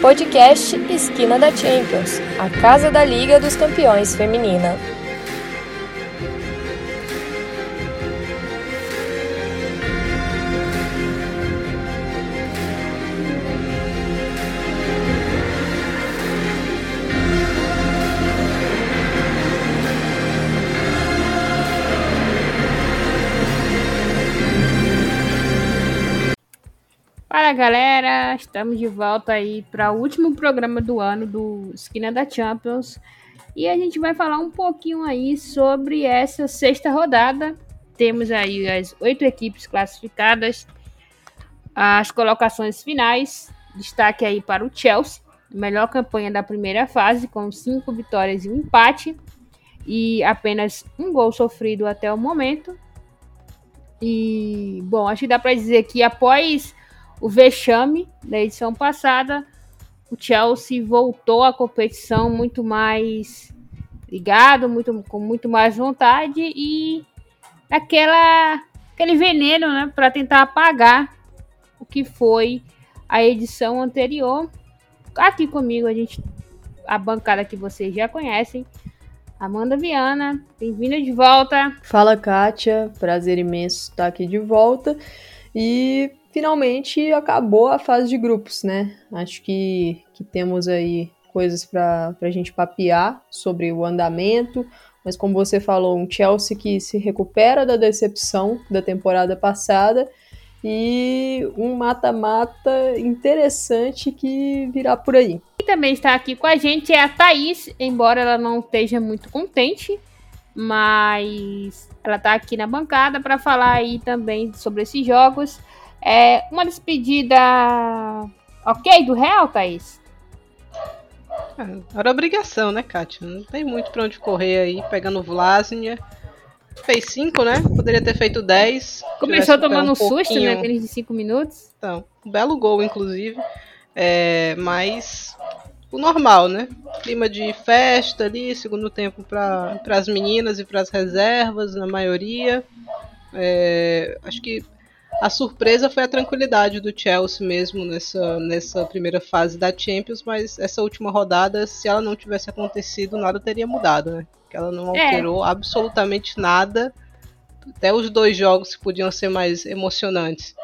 Podcast Esquina da Champions, a casa da Liga dos Campeões Feminina. Estamos de volta aí para o último programa do ano do Esquina da Champions e a gente vai falar um pouquinho aí sobre essa sexta rodada. Temos aí as oito equipes classificadas, as colocações finais. Destaque aí para o Chelsea, melhor campanha da primeira fase, com cinco vitórias e um empate e apenas um gol sofrido até o momento. E bom, acho que dá para dizer que após o vexame da edição passada, o Chelsea voltou à competição muito mais ligado, muito, com muito mais vontade e aquela, aquele veneno né, para tentar apagar o que foi a edição anterior. Aqui comigo a gente a bancada que vocês já conhecem, Amanda Viana, bem-vinda de volta. Fala, Kátia, prazer imenso estar aqui de volta. E finalmente acabou a fase de grupos, né? Acho que, que temos aí coisas para a gente papear sobre o andamento, mas como você falou, um Chelsea que se recupera da decepção da temporada passada e um mata-mata interessante que virá por aí. E também está aqui com a gente é a Thaís, embora ela não esteja muito contente, mas ela está aqui na bancada para falar aí também sobre esses jogos. É uma despedida ok do Real, Thaís? É, era obrigação, né, Kátia? Não tem muito pra onde correr aí, pegando Vlasnia. Fez 5, né? Poderia ter feito 10. Começou tomando um susto, né? Apenas de 5 minutos. Então, um belo gol, inclusive. É, mas o normal, né? Clima de festa ali, segundo tempo para as meninas e para as reservas, na maioria. É, acho que a surpresa foi a tranquilidade do Chelsea mesmo nessa, nessa primeira fase da Champions, mas essa última rodada, se ela não tivesse acontecido, nada teria mudado, né? Que ela não é. alterou é. absolutamente nada. Até os dois jogos que podiam ser mais emocionantes.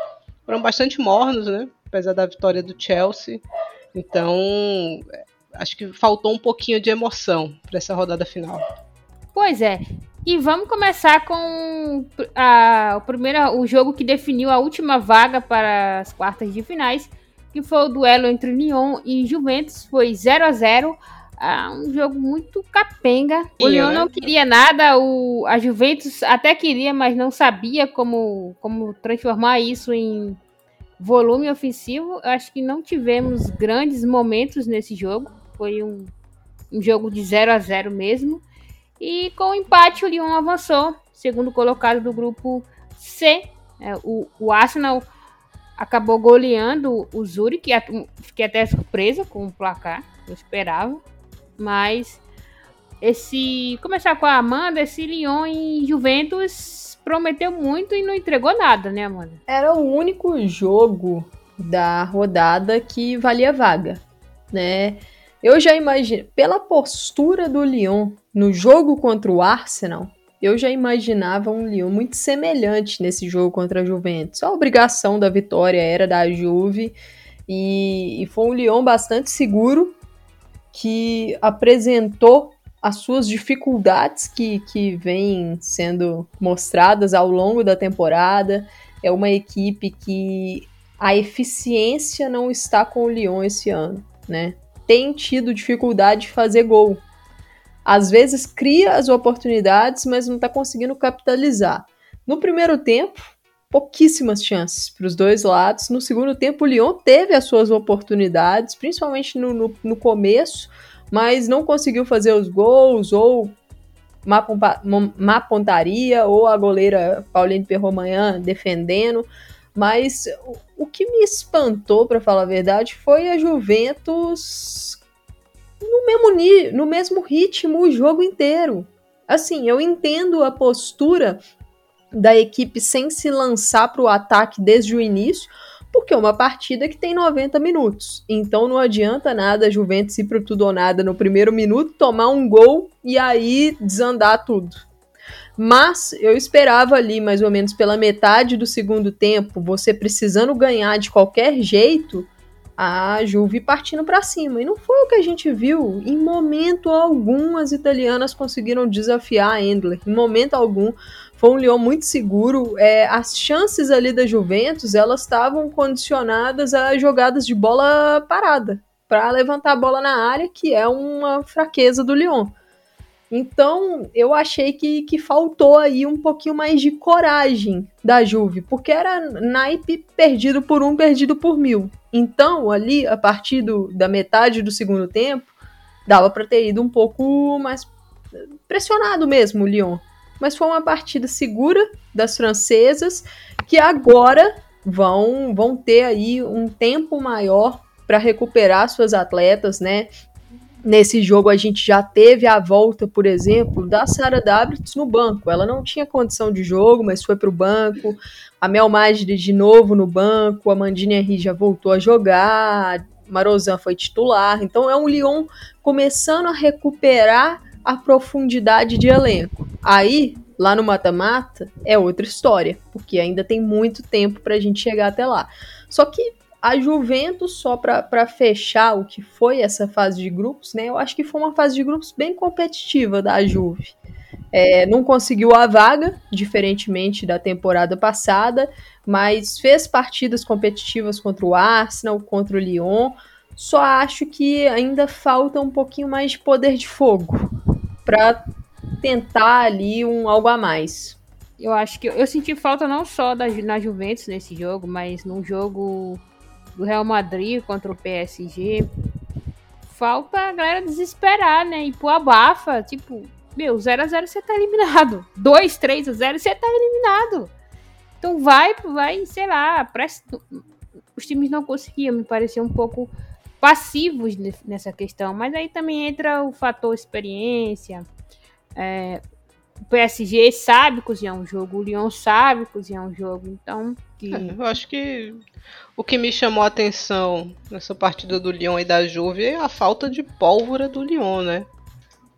Foram bastante mornos, né? Apesar da vitória do Chelsea. Então, acho que faltou um pouquinho de emoção para essa rodada final. Pois é. E vamos começar com a, o primeiro o jogo que definiu a última vaga para as quartas de finais, que foi o duelo entre Lyon e Juventus, foi 0 a 0 ah, um jogo muito capenga. O Lyon né? não queria nada, o, a Juventus até queria, mas não sabia como, como transformar isso em volume ofensivo. Acho que não tivemos grandes momentos nesse jogo. Foi um, um jogo de 0 a 0 mesmo. E com o empate, o Lyon avançou, segundo colocado do grupo C. É, o, o Arsenal acabou goleando o Zurich, fiquei até surpresa com o placar, eu esperava. Mas esse. Começar com a Amanda, esse Lyon e Juventus prometeu muito e não entregou nada, né, Amanda? Era o único jogo da rodada que valia vaga, né? Eu já imagino, pela postura do Lyon no jogo contra o Arsenal, eu já imaginava um Lyon muito semelhante nesse jogo contra a Juventus. A obrigação da vitória era da Juve e, e foi um Lyon bastante seguro que apresentou as suas dificuldades que, que vêm sendo mostradas ao longo da temporada. É uma equipe que a eficiência não está com o Lyon esse ano, né? Tem tido dificuldade de fazer gol. Às vezes cria as oportunidades, mas não está conseguindo capitalizar. No primeiro tempo, pouquíssimas chances para os dois lados. No segundo tempo, o Lyon teve as suas oportunidades, principalmente no, no, no começo, mas não conseguiu fazer os gols ou má, má pontaria ou a goleira Pauline Perromanhã defendendo. Mas o que me espantou, para falar a verdade, foi a Juventus no mesmo, no mesmo ritmo o jogo inteiro. Assim, eu entendo a postura da equipe sem se lançar para o ataque desde o início, porque é uma partida que tem 90 minutos. Então não adianta nada a Juventus ir pro tudo ou nada no primeiro minuto, tomar um gol e aí desandar tudo. Mas eu esperava ali, mais ou menos pela metade do segundo tempo, você precisando ganhar de qualquer jeito, a Juve partindo para cima. E não foi o que a gente viu. Em momento algum, as italianas conseguiram desafiar a Endler. Em momento algum. Foi um Lyon muito seguro. É, as chances ali da Juventus, elas estavam condicionadas a jogadas de bola parada. Para levantar a bola na área, que é uma fraqueza do Lyon. Então, eu achei que, que faltou aí um pouquinho mais de coragem da Juve, porque era naipe perdido por um, perdido por mil. Então, ali, a partir do, da metade do segundo tempo, dava para ter ido um pouco mais pressionado mesmo o Lyon. Mas foi uma partida segura das francesas que agora vão, vão ter aí um tempo maior para recuperar suas atletas, né? Nesse jogo a gente já teve a volta, por exemplo, da Sara Dabrits no banco. Ela não tinha condição de jogo, mas foi para o banco. A Mel Magri de novo no banco. A Mandine Henry já voltou a jogar. Marozan foi titular. Então é um Lyon começando a recuperar a profundidade de elenco. Aí, lá no mata-mata, é outra história, porque ainda tem muito tempo para a gente chegar até lá. Só que a Juventus, só para fechar o que foi essa fase de grupos, né? Eu acho que foi uma fase de grupos bem competitiva da Juve. É, não conseguiu a vaga, diferentemente da temporada passada, mas fez partidas competitivas contra o Arsenal, contra o Lyon. Só acho que ainda falta um pouquinho mais de poder de fogo para tentar ali um algo a mais. Eu acho que eu senti falta não só da, na Juventus nesse jogo, mas num jogo do Real Madrid contra o PSG. Falta a galera desesperar, né? E pôr a bafa. Tipo, meu, 0x0 você tá eliminado. 2, 3 a 0 você tá eliminado. Então vai, vai, sei lá, presta... os times não conseguiam, me parecia um pouco passivos nessa questão. Mas aí também entra o fator experiência. É, o PSG sabe cozinhar um jogo, o Lyon sabe cozinhar um jogo, então. Que... É, eu acho que o que me chamou a atenção nessa partida do Lyon e da Juve é a falta de pólvora do Lyon, né?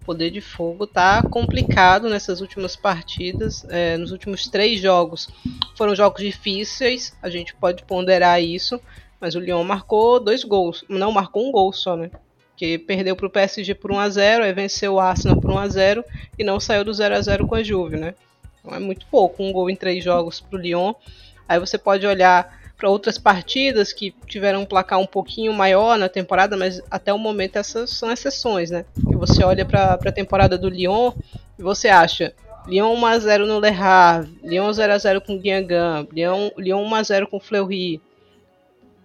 O poder de fogo tá complicado nessas últimas partidas, é, nos últimos três jogos. Foram jogos difíceis, a gente pode ponderar isso, mas o Lyon marcou dois gols, não marcou um gol só, né? Que perdeu para o PSG por 1 a 0, aí venceu o Arsenal por 1 a 0 e não saiu do 0 a 0 com a Juve, né? Então é muito pouco, um gol em três jogos para o Lyon. Aí você pode olhar para outras partidas que tiveram um placar um pouquinho maior na temporada, mas até o momento essas são exceções, né? Você olha para a temporada do Lyon e você acha Lyon 1x0 no Le Havre, Lyon 0x0 com o Guingamp, Lyon, Lyon 1x0 com o Fleury.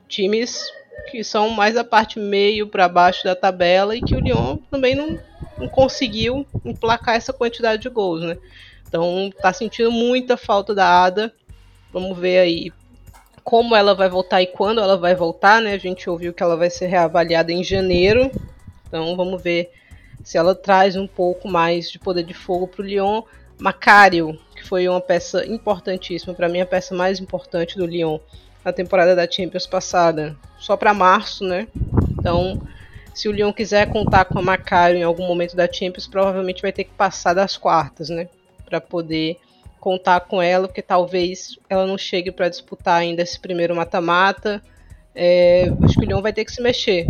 Times que são mais a parte meio para baixo da tabela e que o Lyon também não, não conseguiu emplacar essa quantidade de gols, né? Então tá sentindo muita falta da Ada. Vamos ver aí como ela vai voltar e quando ela vai voltar, né? A gente ouviu que ela vai ser reavaliada em janeiro. Então vamos ver se ela traz um pouco mais de poder de fogo para o Lyon. Macário, que foi uma peça importantíssima, para mim a peça mais importante do Lyon na temporada da Champions passada, só para março, né? Então, se o Lyon quiser contar com a Macário em algum momento da Champions, provavelmente vai ter que passar das quartas, né? Para poder contar com ela, porque talvez ela não chegue para disputar ainda esse primeiro mata-mata. É, acho que o Lyon vai ter que se mexer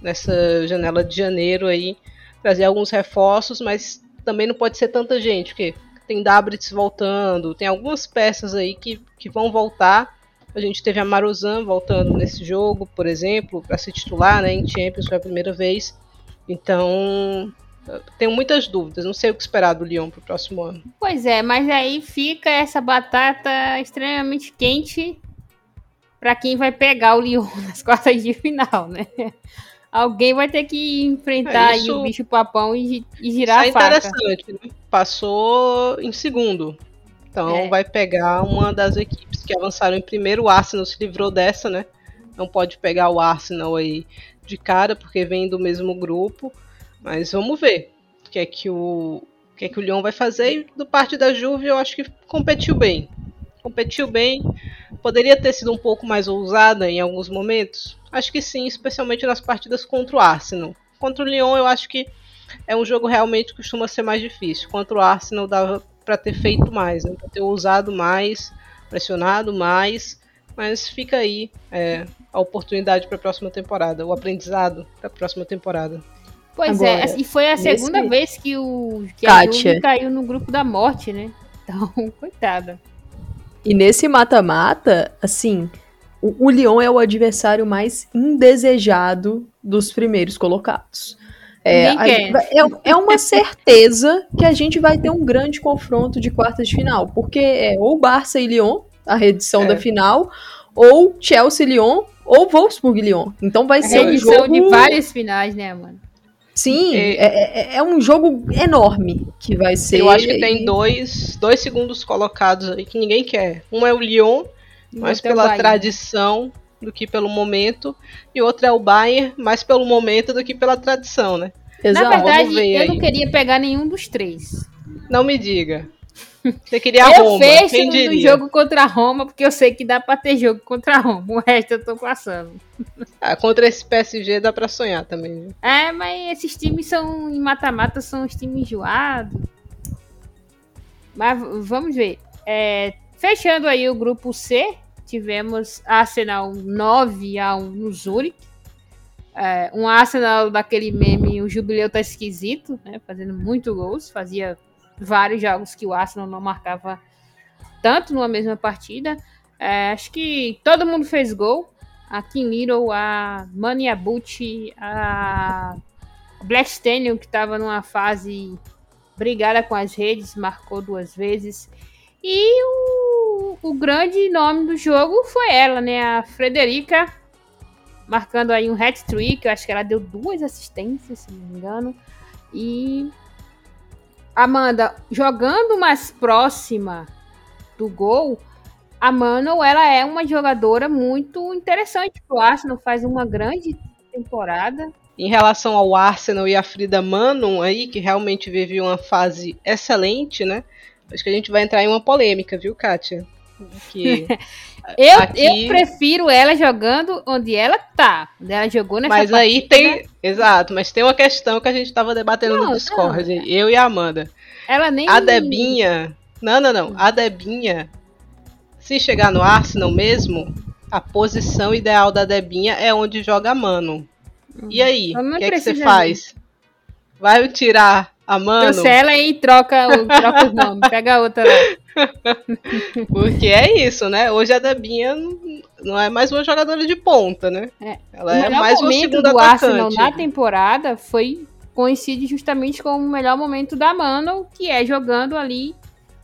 nessa janela de janeiro aí, trazer alguns reforços, mas também não pode ser tanta gente, porque tem Dabrits voltando, tem algumas peças aí que, que vão voltar. A gente teve a Marozan voltando nesse jogo, por exemplo, para se titular né, em Champions, foi a primeira vez. Então, tenho muitas dúvidas, não sei o que esperar do Lyon pro próximo ano. Pois é, mas aí fica essa batata extremamente quente para quem vai pegar o Lyon nas quartas de final, né? Alguém vai ter que enfrentar é, o bicho papão e, e girar isso a faca. interessante, né? Passou em segundo. Então é. vai pegar uma das equipes que avançaram em primeiro. O Arsenal se livrou dessa, né? Não pode pegar o Arsenal aí de cara, porque vem do mesmo grupo. Mas vamos ver o que é que o, o que é que o Lyon vai fazer. E do parte da Juve, eu acho que competiu bem. Competiu bem, poderia ter sido um pouco mais ousada em alguns momentos? Acho que sim, especialmente nas partidas contra o Arsenal. Contra o Lyon, eu acho que é um jogo realmente que costuma ser mais difícil. Contra o Arsenal dava para ter feito mais, né? para ter ousado mais, pressionado mais. Mas fica aí é, a oportunidade para a próxima temporada, o aprendizado para a próxima temporada. Pois é, Agora, é, e foi a segunda nesse... vez que o que a Juve caiu no grupo da morte, né? Então, coitada. E nesse mata-mata, assim, o, o Lyon é o adversário mais indesejado dos primeiros colocados. É, a, é, é, uma certeza que a gente vai ter um grande confronto de quartas de final, porque é ou Barça e Lyon, a reedição é. da final, ou Chelsea e Lyon, ou Wolfsburg e Lyon. Então vai a ser um jogo de várias finais, né, mano? Sim, é, é, é, é, um jogo enorme que vai ser. Eu acho que tem dois, dois segundos colocados aí que ninguém quer. Um é o Lyon, mais pela tradição do que pelo momento, e outro é o Bayern, mais pelo momento do que pela tradição, né? Exato. Na verdade, eu aí. não queria pegar nenhum dos três. Não me diga. Você queria a eu Roma. Eu fecho no jogo contra a Roma, porque eu sei que dá pra ter jogo contra a Roma. O resto eu tô passando. Ah, contra esse PSG dá pra sonhar também. É, mas esses times são em mata-mata, são os times enjoados. Mas vamos ver. É, fechando aí o grupo C, tivemos Arsenal 9 a 1 no Zurich. É, um Arsenal daquele meme, o jubileu tá esquisito, né? Fazendo muito gols, fazia vários jogos que o Arsenal não marcava tanto numa mesma partida. É, acho que todo mundo fez gol. A Kim Little, a Mani Abuchi, a Blackstenion, que estava numa fase brigada com as redes, marcou duas vezes. E o, o grande nome do jogo foi ela, né? A Frederica, marcando aí um hat-trick. Eu acho que ela deu duas assistências, se não me engano. E Amanda, jogando mais próxima do gol, a Mano, ela é uma jogadora muito interessante pro Arsenal, faz uma grande temporada. Em relação ao Arsenal e a Frida Manon aí, que realmente vive uma fase excelente, né? Acho que a gente vai entrar em uma polêmica, viu, Kátia? Que eu, aqui... eu prefiro ela jogando onde ela tá. Onde ela jogou nessa Mas aí tem. Exato, mas tem uma questão que a gente tava debatendo não, no Discord, não. eu e a Amanda. Ela nem. A Debinha. Não, não, não. A Debinha, se chegar no Arsenal mesmo, a posição ideal da Debinha é onde joga a Mano. E aí, o que é que você faz? Vai tirar a Mano? Cancela e troca, o, troca os nomes. Pega outra lá. Porque é isso, né? Hoje a Debinha não é mais uma jogadora de ponta, né? É. Ela é mais uma segunda do atacante. Arsenal na temporada foi coincide justamente com o melhor momento da Mano, que é jogando ali,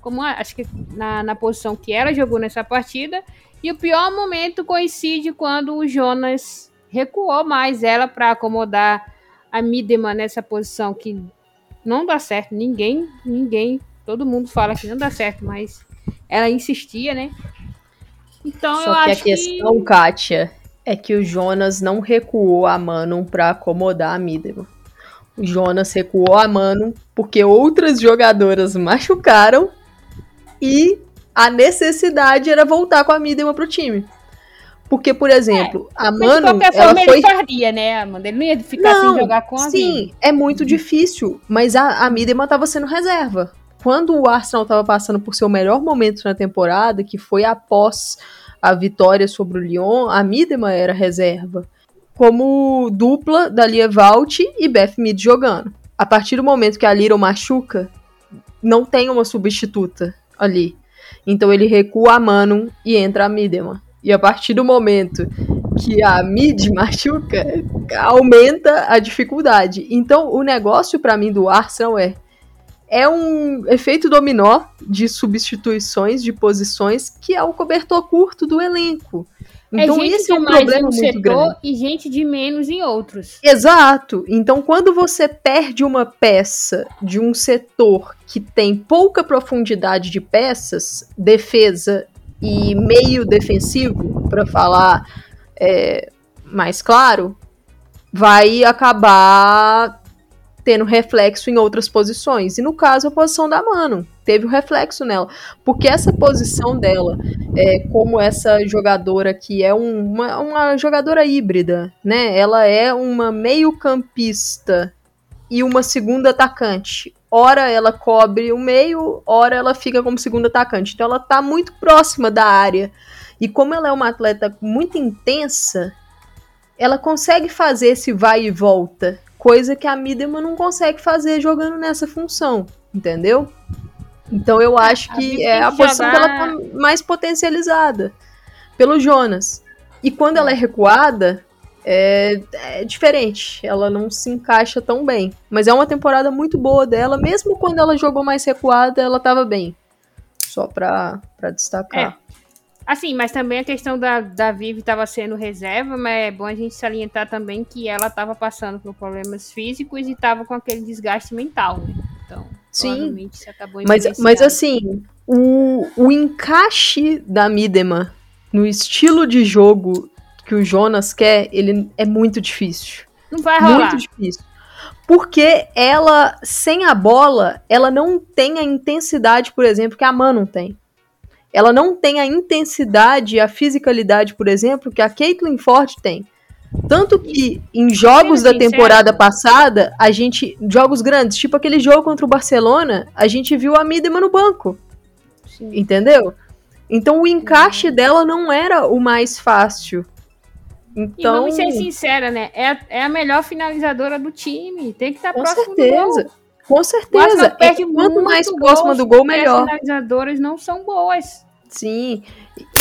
como acho que na, na posição que ela jogou nessa partida. E o pior momento coincide quando o Jonas recuou mais ela para acomodar a Midema nessa posição que não dá certo. Ninguém, ninguém, todo mundo fala que não dá certo, mas ela insistia, né? Então Só eu que acho a questão, que... Kátia, é que o Jonas não recuou a Manon para acomodar a Midema. O Jonas recuou a mano porque outras jogadoras machucaram e a necessidade era voltar com a Midema pro time. Porque, por exemplo, é, a Mano. De qualquer forma, foi... ele faria, né, Amanda? Ele não ia ficar não, sem jogar com a Sim, é muito difícil. Mas a, a Midema tava sendo reserva. Quando o Arsenal tava passando por seu melhor momento na temporada, que foi após a vitória sobre o Lyon, a Midema era reserva como dupla da Lia Valt e Beth Mead jogando. A partir do momento que a Little machuca, não tem uma substituta ali. Então ele recua a Manon e entra a Midema. E a partir do momento que a mid machuca, aumenta a dificuldade. Então o negócio para mim do Arsenal é é um efeito dominó de substituições de posições que é o cobertor curto do elenco. É então, é esse é um problema um muito grande. E gente de menos em outros. Exato. Então, quando você perde uma peça de um setor que tem pouca profundidade de peças, defesa e meio defensivo, para falar é, mais claro, vai acabar tendo reflexo em outras posições. E no caso, a posição da Mano teve o um reflexo nela. Porque essa posição dela, é, como essa jogadora que é um, uma, uma jogadora híbrida, né? Ela é uma meio-campista e uma segunda atacante. Ora ela cobre o meio, ora ela fica como segunda atacante. Então ela tá muito próxima da área. E como ela é uma atleta muito intensa, ela consegue fazer esse vai e volta coisa que a Midema não consegue fazer jogando nessa função, entendeu? Então eu acho que é a posição que ela tá mais potencializada pelo Jonas. E quando ela é recuada, é, é, diferente. Ela não se encaixa tão bem. Mas é uma temporada muito boa dela. Mesmo quando ela jogou mais recuada, ela tava bem. Só pra, pra destacar. É. Assim, mas também a questão da, da Vivi estava sendo reserva, mas é bom a gente salientar também que ela estava passando por problemas físicos e estava com aquele desgaste mental, né? Então, Sim, isso acabou mas, mas assim, o, o encaixe da Midema no estilo de jogo que o Jonas quer, ele é muito difícil. Não vai rolar. Muito difícil. Porque ela, sem a bola, ela não tem a intensidade, por exemplo, que a Man não tem ela não tem a intensidade e a fisicalidade, por exemplo, que a Caitlyn Ford tem. Tanto que em jogos da temporada passada, a gente. Jogos grandes, tipo aquele jogo contra o Barcelona, a gente viu a Midema no banco. Sim. Entendeu? Então o encaixe dela não era o mais fácil. Então... E vamos ser sincera, né? É, é a melhor finalizadora do time. Tem que estar tá próximo certeza. do gol. Com certeza. É quanto mais próxima do gol, melhor. As finalizadoras não são boas. Sim.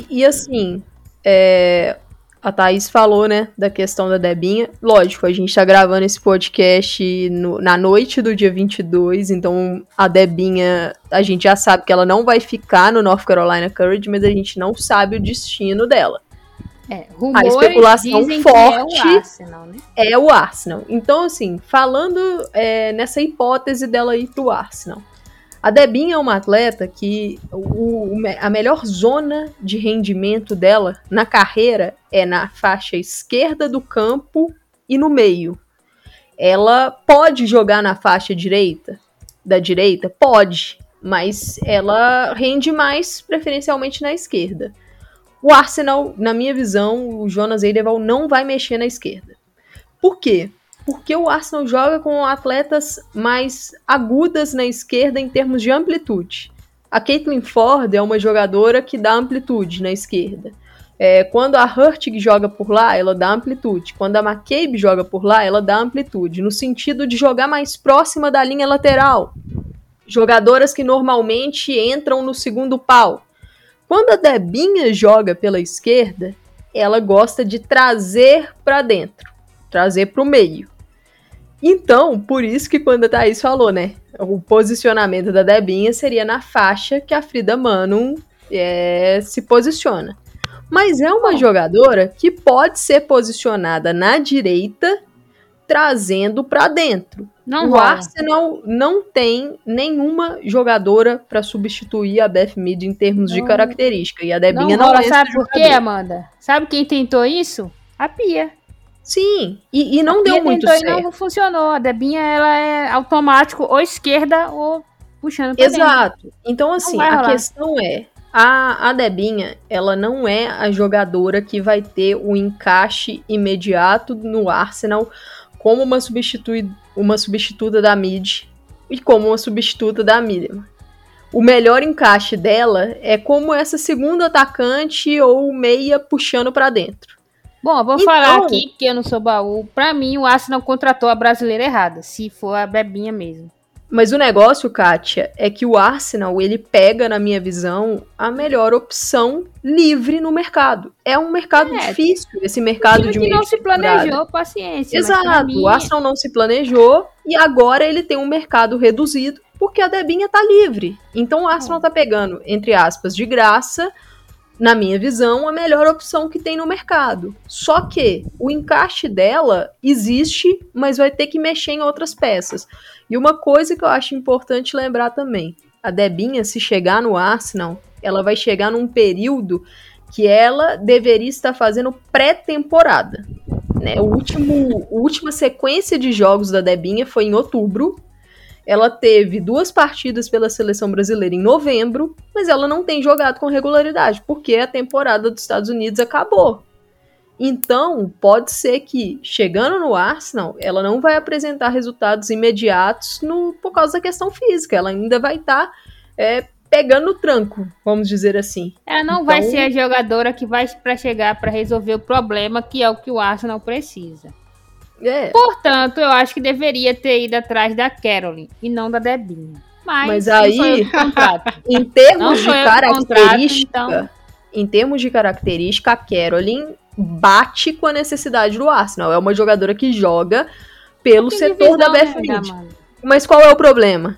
E, e assim, é, a Thaís falou, né, da questão da Debinha. Lógico, a gente tá gravando esse podcast no, na noite do dia 22, então a Debinha, a gente já sabe que ela não vai ficar no North Carolina Courage, mas a gente não sabe o destino dela. É, a especulação forte é o, Arsenal, né? é o Arsenal. Então, assim, falando é, nessa hipótese dela ir pro Arsenal. A Debinha é uma atleta que o, a melhor zona de rendimento dela na carreira é na faixa esquerda do campo e no meio. Ela pode jogar na faixa direita, da direita? Pode, mas ela rende mais preferencialmente na esquerda. O Arsenal, na minha visão, o Jonas Eideval não vai mexer na esquerda. Por quê? Porque o Arsenal joga com atletas mais agudas na esquerda em termos de amplitude. A Caitlin Ford é uma jogadora que dá amplitude na esquerda. É, quando a Hurtig joga por lá, ela dá amplitude. Quando a McCabe joga por lá, ela dá amplitude. No sentido de jogar mais próxima da linha lateral. Jogadoras que normalmente entram no segundo pau. Quando a Debinha joga pela esquerda, ela gosta de trazer para dentro, trazer para o meio. Então, por isso que quando a Thaís falou, né, o posicionamento da Debinha seria na faixa que a Frida Mano é, se posiciona. Mas é uma jogadora que pode ser posicionada na direita, trazendo para dentro. Não o rola. Arsenal não tem nenhuma jogadora para substituir a Beth Mead em termos não. de característica. E a Debinha não, não rola, é Sabe por quê, Amanda? Sabe quem tentou isso? A Pia. Sim, e, e não a deu Pia muito certo. E não funcionou. A Debinha ela é automático ou esquerda ou puxando pra Exato. Dentro. Então, assim, a questão é, a, a Debinha, ela não é a jogadora que vai ter o encaixe imediato no Arsenal como uma, substitui, uma substituta da mid e como uma substituta da Miriam. O melhor encaixe dela é como essa segunda atacante ou meia puxando para dentro. Bom, eu vou então, falar aqui que eu não sou baú. Para mim, o Arsenal contratou a brasileira errada, se for a Bebinha mesmo. Mas o negócio, Kátia, é que o Arsenal, ele pega, na minha visão, a melhor opção livre no mercado. É um mercado é, difícil, esse mercado de que não se planejou, paciência. Exato, mim... o Arsenal não se planejou e agora ele tem um mercado reduzido porque a Debinha tá livre. Então o Arsenal tá pegando, entre aspas, de graça, na minha visão, a melhor opção que tem no mercado. Só que o encaixe dela existe, mas vai ter que mexer em outras peças. E uma coisa que eu acho importante lembrar também: a Debinha, se chegar no Arsenal, ela vai chegar num período que ela deveria estar fazendo pré-temporada. Né? O último, a última sequência de jogos da Debinha foi em outubro. Ela teve duas partidas pela seleção brasileira em novembro, mas ela não tem jogado com regularidade, porque a temporada dos Estados Unidos acabou. Então, pode ser que, chegando no Arsenal, ela não vai apresentar resultados imediatos no, por causa da questão física. Ela ainda vai estar tá, é, pegando o tranco, vamos dizer assim. Ela não então, vai ser a jogadora que vai para chegar para resolver o problema, que é o que o Arsenal precisa. É. Portanto, eu acho que deveria ter ido atrás da Caroline e não da Debinha. Mas, Mas aí, em termos de característica, contrato, então... em termos de característica, a Caroline bate com a necessidade do Arsenal. É uma jogadora que joga pelo tem setor da Bethlehem. Mas qual é o problema?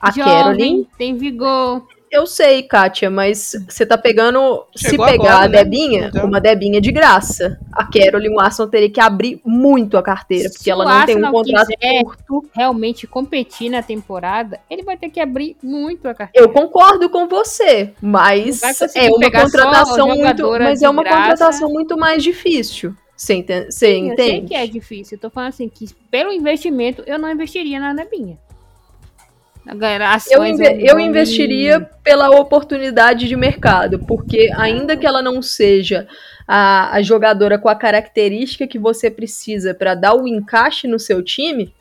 A Jovem, Caroline tem vigor, eu sei, Kátia, mas você tá pegando. Chegou se pegar agora, a né? Debinha, então. uma Debinha de graça. A Caroline, o Arsenal teria que abrir muito a carteira, porque se ela não tem um contrato curto. realmente competir na temporada, ele vai ter que abrir muito a carteira. Eu concordo com você, mas é uma contratação muito. Mas é uma graça. contratação muito mais difícil. Você entende? Sim, entende? Eu sei que é difícil. Eu tô falando assim, que pelo investimento, eu não investiria na Debinha eu, inve eu investiria pela oportunidade de mercado, porque ainda que ela não seja a, a jogadora com a característica que você precisa para dar o encaixe no seu time,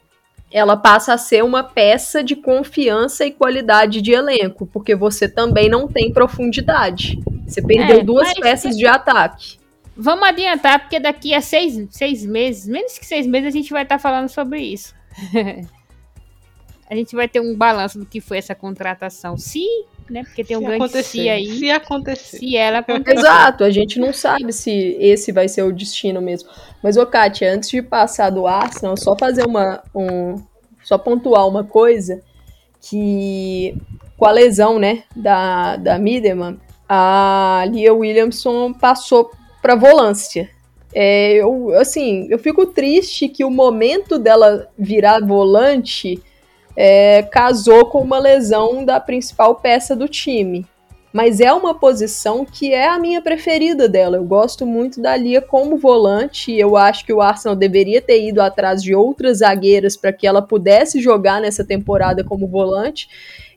ela passa a ser uma peça de confiança e qualidade de elenco, porque você também não tem profundidade. Você perdeu é, duas peças de ataque. Vamos adiantar, porque daqui a seis, seis meses, menos que seis meses, a gente vai estar tá falando sobre isso. a gente vai ter um balanço do que foi essa contratação. Se, né? Porque tem um se grande acontecer, se aí. Se acontecer. Se ela acontecer. Exato, a gente não sabe se esse vai ser o destino mesmo. Mas, ô Kátia, antes de passar do Arsenal, só fazer uma. Um, só pontuar uma coisa que com a lesão, né, da, da Mideman, a Lia Williamson passou para volância. É, eu, assim, eu fico triste que o momento dela virar volante é, casou com uma lesão da principal peça do time. Mas é uma posição que é a minha preferida dela. Eu gosto muito da Lia como volante. Eu acho que o Arsenal deveria ter ido atrás de outras zagueiras para que ela pudesse jogar nessa temporada como volante.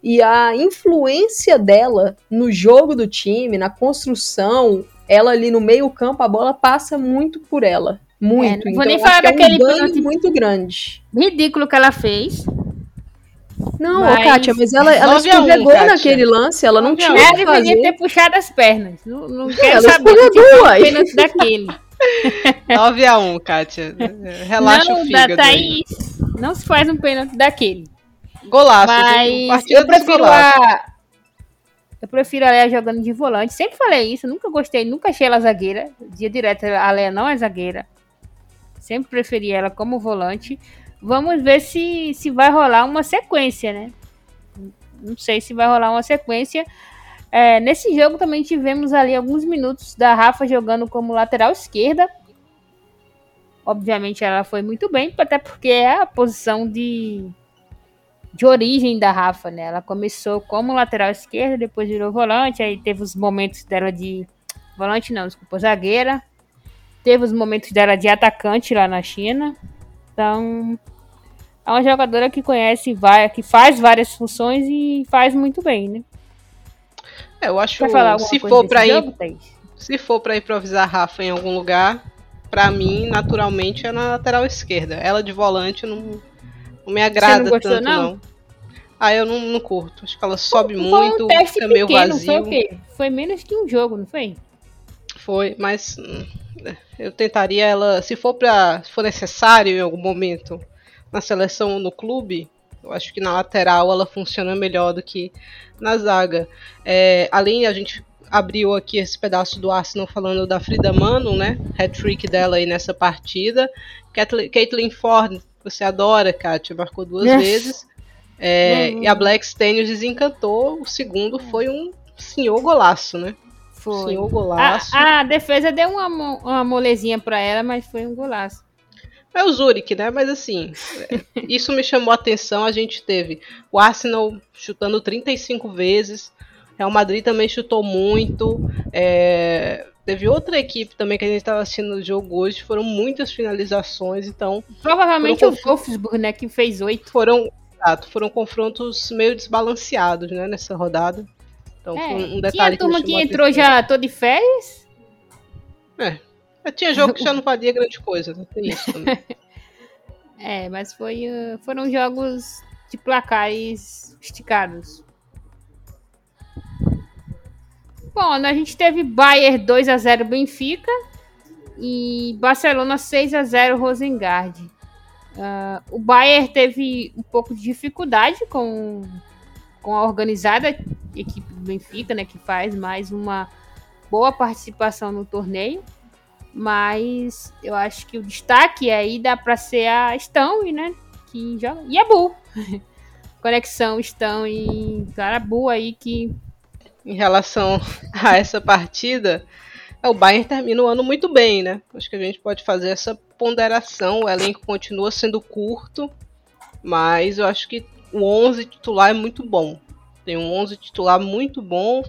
E a influência dela no jogo do time, na construção, ela ali no meio-campo, a bola passa muito por ela. Muito. É, não vou então, nem falar daquele é um muito grande. Ridículo que ela fez. Não, mas... Kátia, mas ela, ela escorregou um, naquele lance, ela não tinha. Ela ter puxado as pernas. Não, não quero ela saber se um pênalti daquele. 9x1, Kátia. Relaxa não, o fígado. Thaís, não se faz um pênalti daquele. Golaço. Mas eu prefiro a... Eu prefiro a Leia jogando de volante. Sempre falei isso, nunca gostei, nunca achei ela zagueira. Dia direto, a Leia não é zagueira. Sempre preferi ela como volante. Vamos ver se, se vai rolar uma sequência, né? Não sei se vai rolar uma sequência. É, nesse jogo também tivemos ali alguns minutos da Rafa jogando como lateral esquerda. Obviamente ela foi muito bem, até porque é a posição de, de origem da Rafa, né? Ela começou como lateral esquerda, depois virou volante, aí teve os momentos dela de volante não, desculpa, zagueira. Teve os momentos dela de atacante lá na China. Então, é uma jogadora que conhece, vai, que faz várias funções e faz muito bem, né? É, eu acho que se for para ir, se for para improvisar Rafa em algum lugar, para mim, naturalmente é na lateral esquerda. Ela de volante não, não me agrada gostou, tanto não? não. Ah, eu não, não, curto. Acho que ela sobe foi muito, um teste fica meio pequeno, vazio. Foi o quê? Foi menos que um jogo, não foi? Foi, mas hum, eu tentaria ela, se for para, se for necessário em algum momento, na seleção no clube, eu acho que na lateral ela funciona melhor do que na zaga. É, além, a gente abriu aqui esse pedaço do Arsenal falando da Frida Mano, né? Hat-trick dela aí nessa partida. Caitlin Ford, você adora, Kátia, marcou duas yes. vezes. É, uhum. E a Black Stenius desencantou. O segundo foi um senhor golaço, né? Foi. Senhor golaço. A, a defesa deu uma, uma molezinha para ela, mas foi um golaço. É o Zurich, né? Mas assim, isso me chamou a atenção. A gente teve o Arsenal chutando 35 vezes, Real Madrid também chutou muito. É... teve outra equipe também que a gente estava assistindo o jogo hoje, foram muitas finalizações, então. Provavelmente o Wolfsburg, né, que fez oito. Foram, exato, foram confrontos meio desbalanceados, né, nessa rodada. Então, É, um detalhe tinha turma me que a entrou já todo de férias. É. Tinha jogo que já não valia grande coisa, né? Tem isso também. É, mas foi, uh, foram jogos de placares esticados. Bom, a gente teve Bayern 2 a 0 Benfica e Barcelona 6 a 0 Rosengard. Ah, o Bayern teve um pouco de dificuldade com, com a organizada equipe do Benfica, né, que faz mais uma boa participação no torneio. Mas eu acho que o destaque aí dá para ser a Stão, né? Que joga. E a Bu. Conexão Stão e Carabu aí que. em relação a essa partida, é, o Bayern termina o ano muito bem, né? Acho que a gente pode fazer essa ponderação. O elenco continua sendo curto, mas eu acho que o 11 titular é muito bom. Tem um 11 titular muito bom.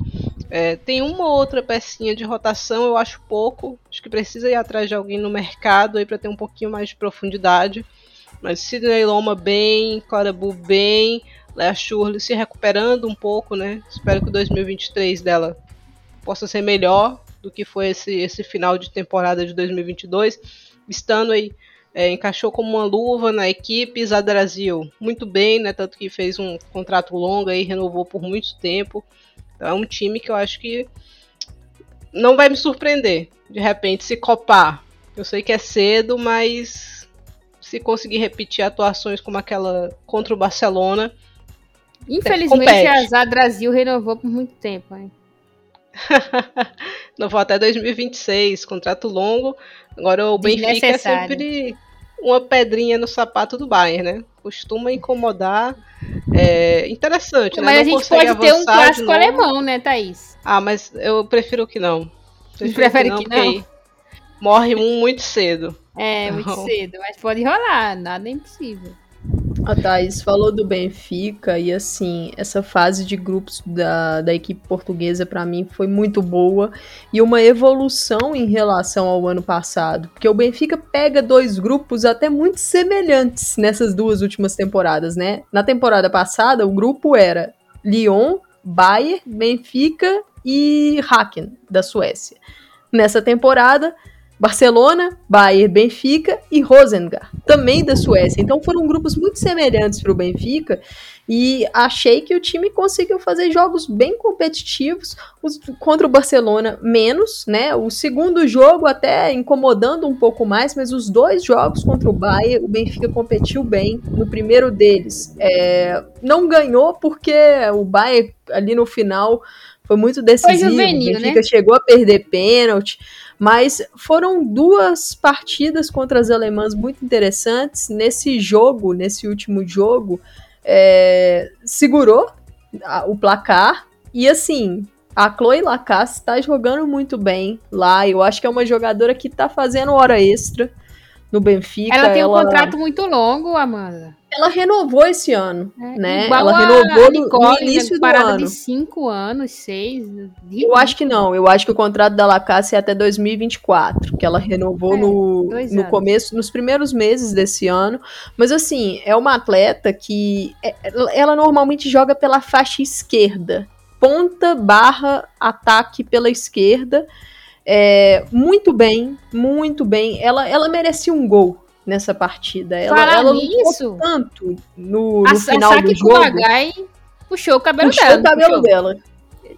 É, tem uma ou outra pecinha de rotação, eu acho pouco. Acho que precisa ir atrás de alguém no mercado aí para ter um pouquinho mais de profundidade. Mas Sidney Loma bem, Clarabu bem, Lea Shurley se recuperando um pouco, né? Espero que o 2023 dela possa ser melhor do que foi esse, esse final de temporada de 2022. Stanley é, encaixou como uma luva na equipe, Zadrazil muito bem, né? Tanto que fez um contrato longo aí, renovou por muito tempo. Então é um time que eu acho que não vai me surpreender de repente se copar. Eu sei que é cedo, mas se conseguir repetir atuações como aquela contra o Barcelona, Infelizmente compete. a Zadrazil renovou por muito tempo. Hein? não vou até 2026, contrato longo. Agora o Benfica é sempre uma pedrinha no sapato do Bayern, né? Costuma incomodar. É interessante, né? Mas Não a gente pode ter um clássico alemão, né, Thaís? Ah, mas eu prefiro que não. Prefiro Prefere que porque Morre um muito cedo. É, muito Não. cedo, mas pode rolar, nada é impossível. A Thaís falou do Benfica e assim, essa fase de grupos da, da equipe portuguesa pra mim foi muito boa e uma evolução em relação ao ano passado, porque o Benfica pega dois grupos até muito semelhantes nessas duas últimas temporadas, né? Na temporada passada, o grupo era Lyon, Bayern, Benfica e Haken da Suécia. Nessa temporada, Barcelona, Bayern, Benfica e Rosengard, também da Suécia. Então foram grupos muito semelhantes para o Benfica e achei que o time conseguiu fazer jogos bem competitivos os- contra o Barcelona menos, né? O segundo jogo até incomodando um pouco mais, mas os dois jogos contra o Bayern, o Benfica competiu bem. No primeiro deles, é, não ganhou porque o Bayern ali no final foi muito decisivo. juvenil, o Benfica chegou a perder pênalti. Mas foram duas partidas contra as alemãs muito interessantes. Nesse jogo, nesse último jogo, é, segurou o placar. E assim, a Chloe Lacasse está jogando muito bem lá. Eu acho que é uma jogadora que está fazendo hora extra no Benfica. Ela tem um contrato muito longo, Amanda. ela renovou esse ano, É, né? igual Ela a renovou no, Nicole, no né, início do parada ano. de 5 anos, 6. Eu acho que não, eu acho que o contrato da Lacasse é até 2024, que ela renovou É, no, no começo, nos primeiros meses desse ano. Mas assim, é uma atleta que é- ela normalmente joga pela faixa esquerda, ponta barra ataque pela esquerda. É, muito bem, muito bem. Ela, ela merecia um gol nessa partida. Ela, Falar ela nisso, tanto no, no a, final a do jogo. Kumagai puxou o cabelo Puxou dela. o cabelo puxou? dela.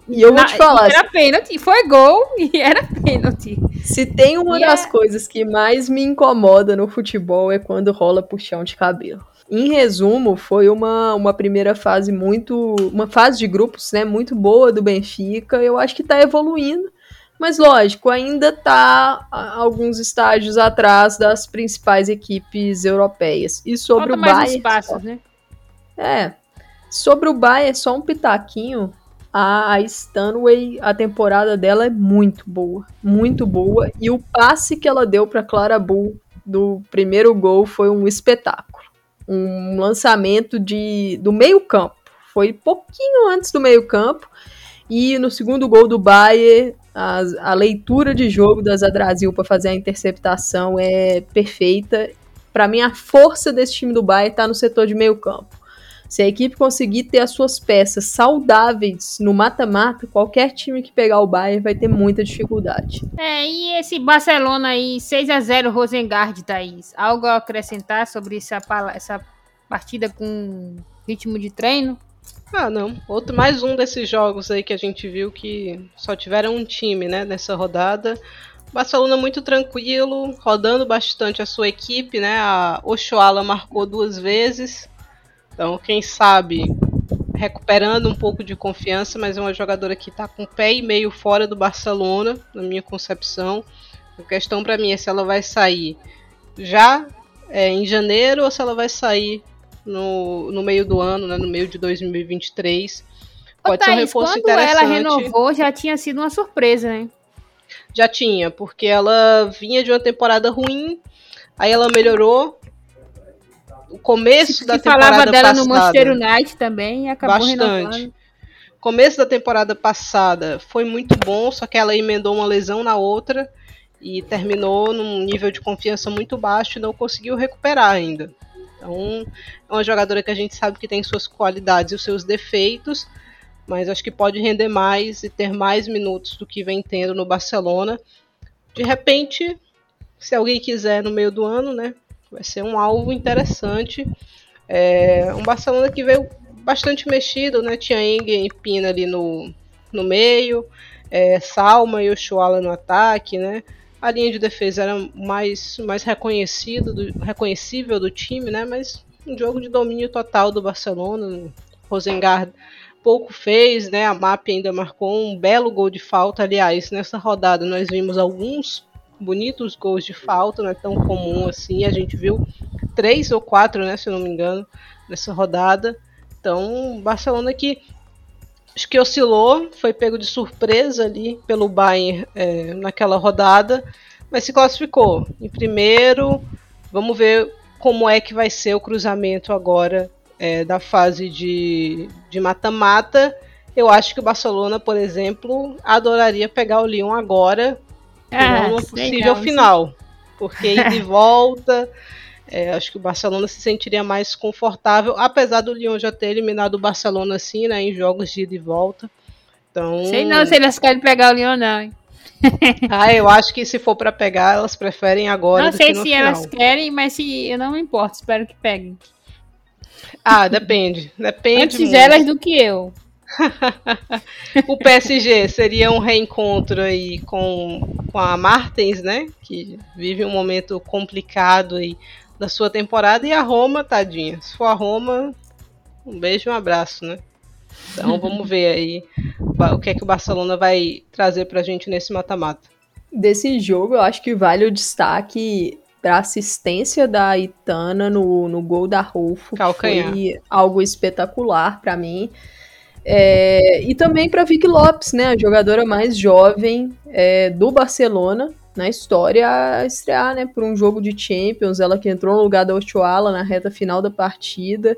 E eu vou te falar, Era pênalti, foi gol e era pênalti. Se tem uma E das é- coisas que mais me incomoda no futebol é quando rola puxão de cabelo. Em resumo, foi uma, uma primeira fase muito. Uma fase de grupos, né? Muito boa do Benfica. Eu acho que tá evoluindo. Mas lógico, ainda tá a- alguns estágios atrás das principais equipes europeias. E sobre Falta o Bayern. passos, né? É. Sobre o Bayern, só um pitaquinho. A a Stanway, a temporada dela é muito boa. Muito boa. E o passe que ela deu para Clara Bull do primeiro gol foi um espetáculo. Um lançamento de, do meio-campo. Foi pouquinho antes do meio-campo. E no segundo gol do Bayern, A, a leitura de jogo da Zadrasil para fazer a interceptação é perfeita. Para mim, a força desse time do Bayern está no setor de meio campo. Se a equipe conseguir ter as suas peças saudáveis no mata-mata, qualquer time que pegar o Bayern vai ter muita dificuldade. É, e esse Barcelona aí, 6 a 0 Rosengard, Thaís. Algo a acrescentar sobre essa, essa partida com ritmo de treino? Ah, não. Outro, mais um desses jogos aí que a gente viu que só tiveram um time, né, nessa rodada. Barcelona muito tranquilo, rodando bastante a sua equipe, né? A Oshoala marcou duas vezes. Então, quem sabe recuperando um pouco de confiança, mas é uma jogadora que está com pé e meio fora do Barcelona, na minha concepção. A questão para mim é se ela vai sair já é, em janeiro ou se ela vai sair no, no meio do ano, né, no meio de 2023. Pode Ô, Thaís, ser um reforço quando interessante. ela renovou, já tinha sido uma surpresa, né? Já tinha, porque ela vinha de uma temporada ruim, aí ela melhorou, o começo se, da se temporada falava dela passada, no Manchester United também e acabou bastante. renovando. Começo da temporada passada foi muito bom, só que ela emendou uma lesão na outra e terminou num nível de confiança muito baixo e não conseguiu recuperar ainda. Então, é uma jogadora que a gente sabe que tem suas qualidades e os seus defeitos, mas acho que pode render mais e ter mais minutos do que vem tendo no Barcelona. De repente, se alguém quiser no meio do ano, né, Vai ser um alvo interessante. É, um Barcelona que veio bastante mexido, né? Tinha Engen e Pina ali no, no meio, é, Salma e Oshuala no ataque, né? A linha de defesa era mais, mais reconhecido, do, reconhecível do time, né? Mas um jogo de domínio total do Barcelona. Rosengard pouco fez, né? A MAP ainda marcou um belo gol de falta. Aliás, nessa rodada nós vimos alguns bonitos gols de falta, não é tão comum assim. A gente viu três ou quatro, né, se eu não me engano, nessa rodada. Então, Barcelona que acho que oscilou, foi pego de surpresa ali pelo Bayern é, naquela rodada, mas se classificou em primeiro. Vamos ver como é que vai ser o cruzamento agora é, da fase de mata-mata. Eu acho que o Barcelona, por exemplo, adoraria pegar o Lyon agora, ah, numa possível legal, final. Porque ir de volta, é, acho que o Barcelona se sentiria mais confortável, apesar do Lyon já ter eliminado o Barcelona assim, né, em jogos de ida e volta. Então, Sei não se eles querem pegar o Lyon não, hein? ah, eu acho que se for para pegar, elas preferem agora. Não sei se final. elas querem, mas se eu não me importo, espero que peguem. Ah, depende. Depende. Antes muito. elas do que eu. o PSG seria um reencontro aí com, com a Martens, né? Que vive um momento complicado aí da sua temporada. E a Roma, tadinha. Se for a Roma, um beijo e um abraço, né? Então vamos ver aí o que é que o Barcelona vai trazer pra gente nesse mata-mata. Desse jogo, eu acho que vale o destaque para assistência da Itana no, no gol da Rolfo. Calcanhar. Foi algo espetacular para mim. É, e também para Vicky Lopes, né, a jogadora mais jovem é, do Barcelona na história a estrear, né, por um jogo de Champions, ela que entrou no lugar da Ochoala na reta final da partida.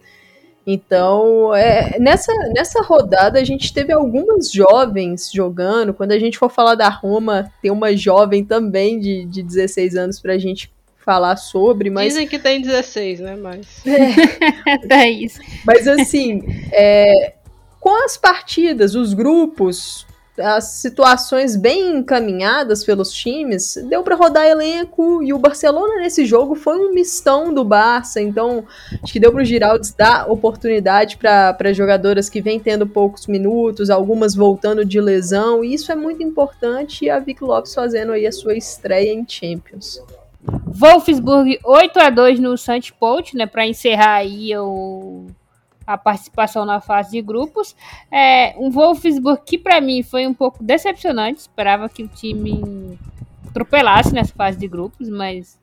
Então, é, nessa, nessa rodada a gente teve algumas jovens jogando. Quando a gente for falar da Roma, tem uma jovem também de, de 16 anos para a gente falar sobre, mas... Dizem que tem 16, né, mas... É, é isso. Mas assim, é, com as partidas, os grupos, as situações bem encaminhadas pelos times, deu para rodar elenco e o Barcelona nesse jogo foi um mistão do Barça, então acho que deu para o Giraldes dar oportunidade para jogadoras que vêm tendo poucos minutos, algumas voltando de lesão, e isso é muito importante e a Vic Lopes fazendo aí a sua estreia em Champions. Wolfsburg 8 a 2 no Santpolch, né, para encerrar aí o a participação na fase de grupos. É, um Wolfsburg que para mim foi um pouco decepcionante, esperava que o time atropelasse nessa fase de grupos, mas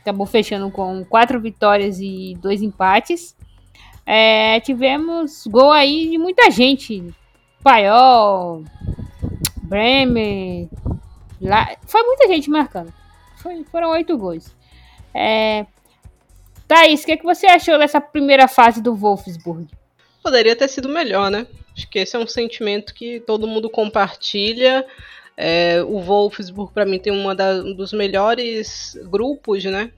acabou fechando com quatro vitórias e dois empates. É, tivemos gol aí de muita gente. Paiol, Bremer. Lá, foi muita gente marcando. Foi, foram oito gols. É, Thaís, o que, é que você achou dessa primeira fase do Wolfsburg? Poderia ter sido melhor, né? Acho que esse é um sentimento que todo mundo compartilha. É, o Wolfsburg, para mim, tem da, um dos melhores grupos, né?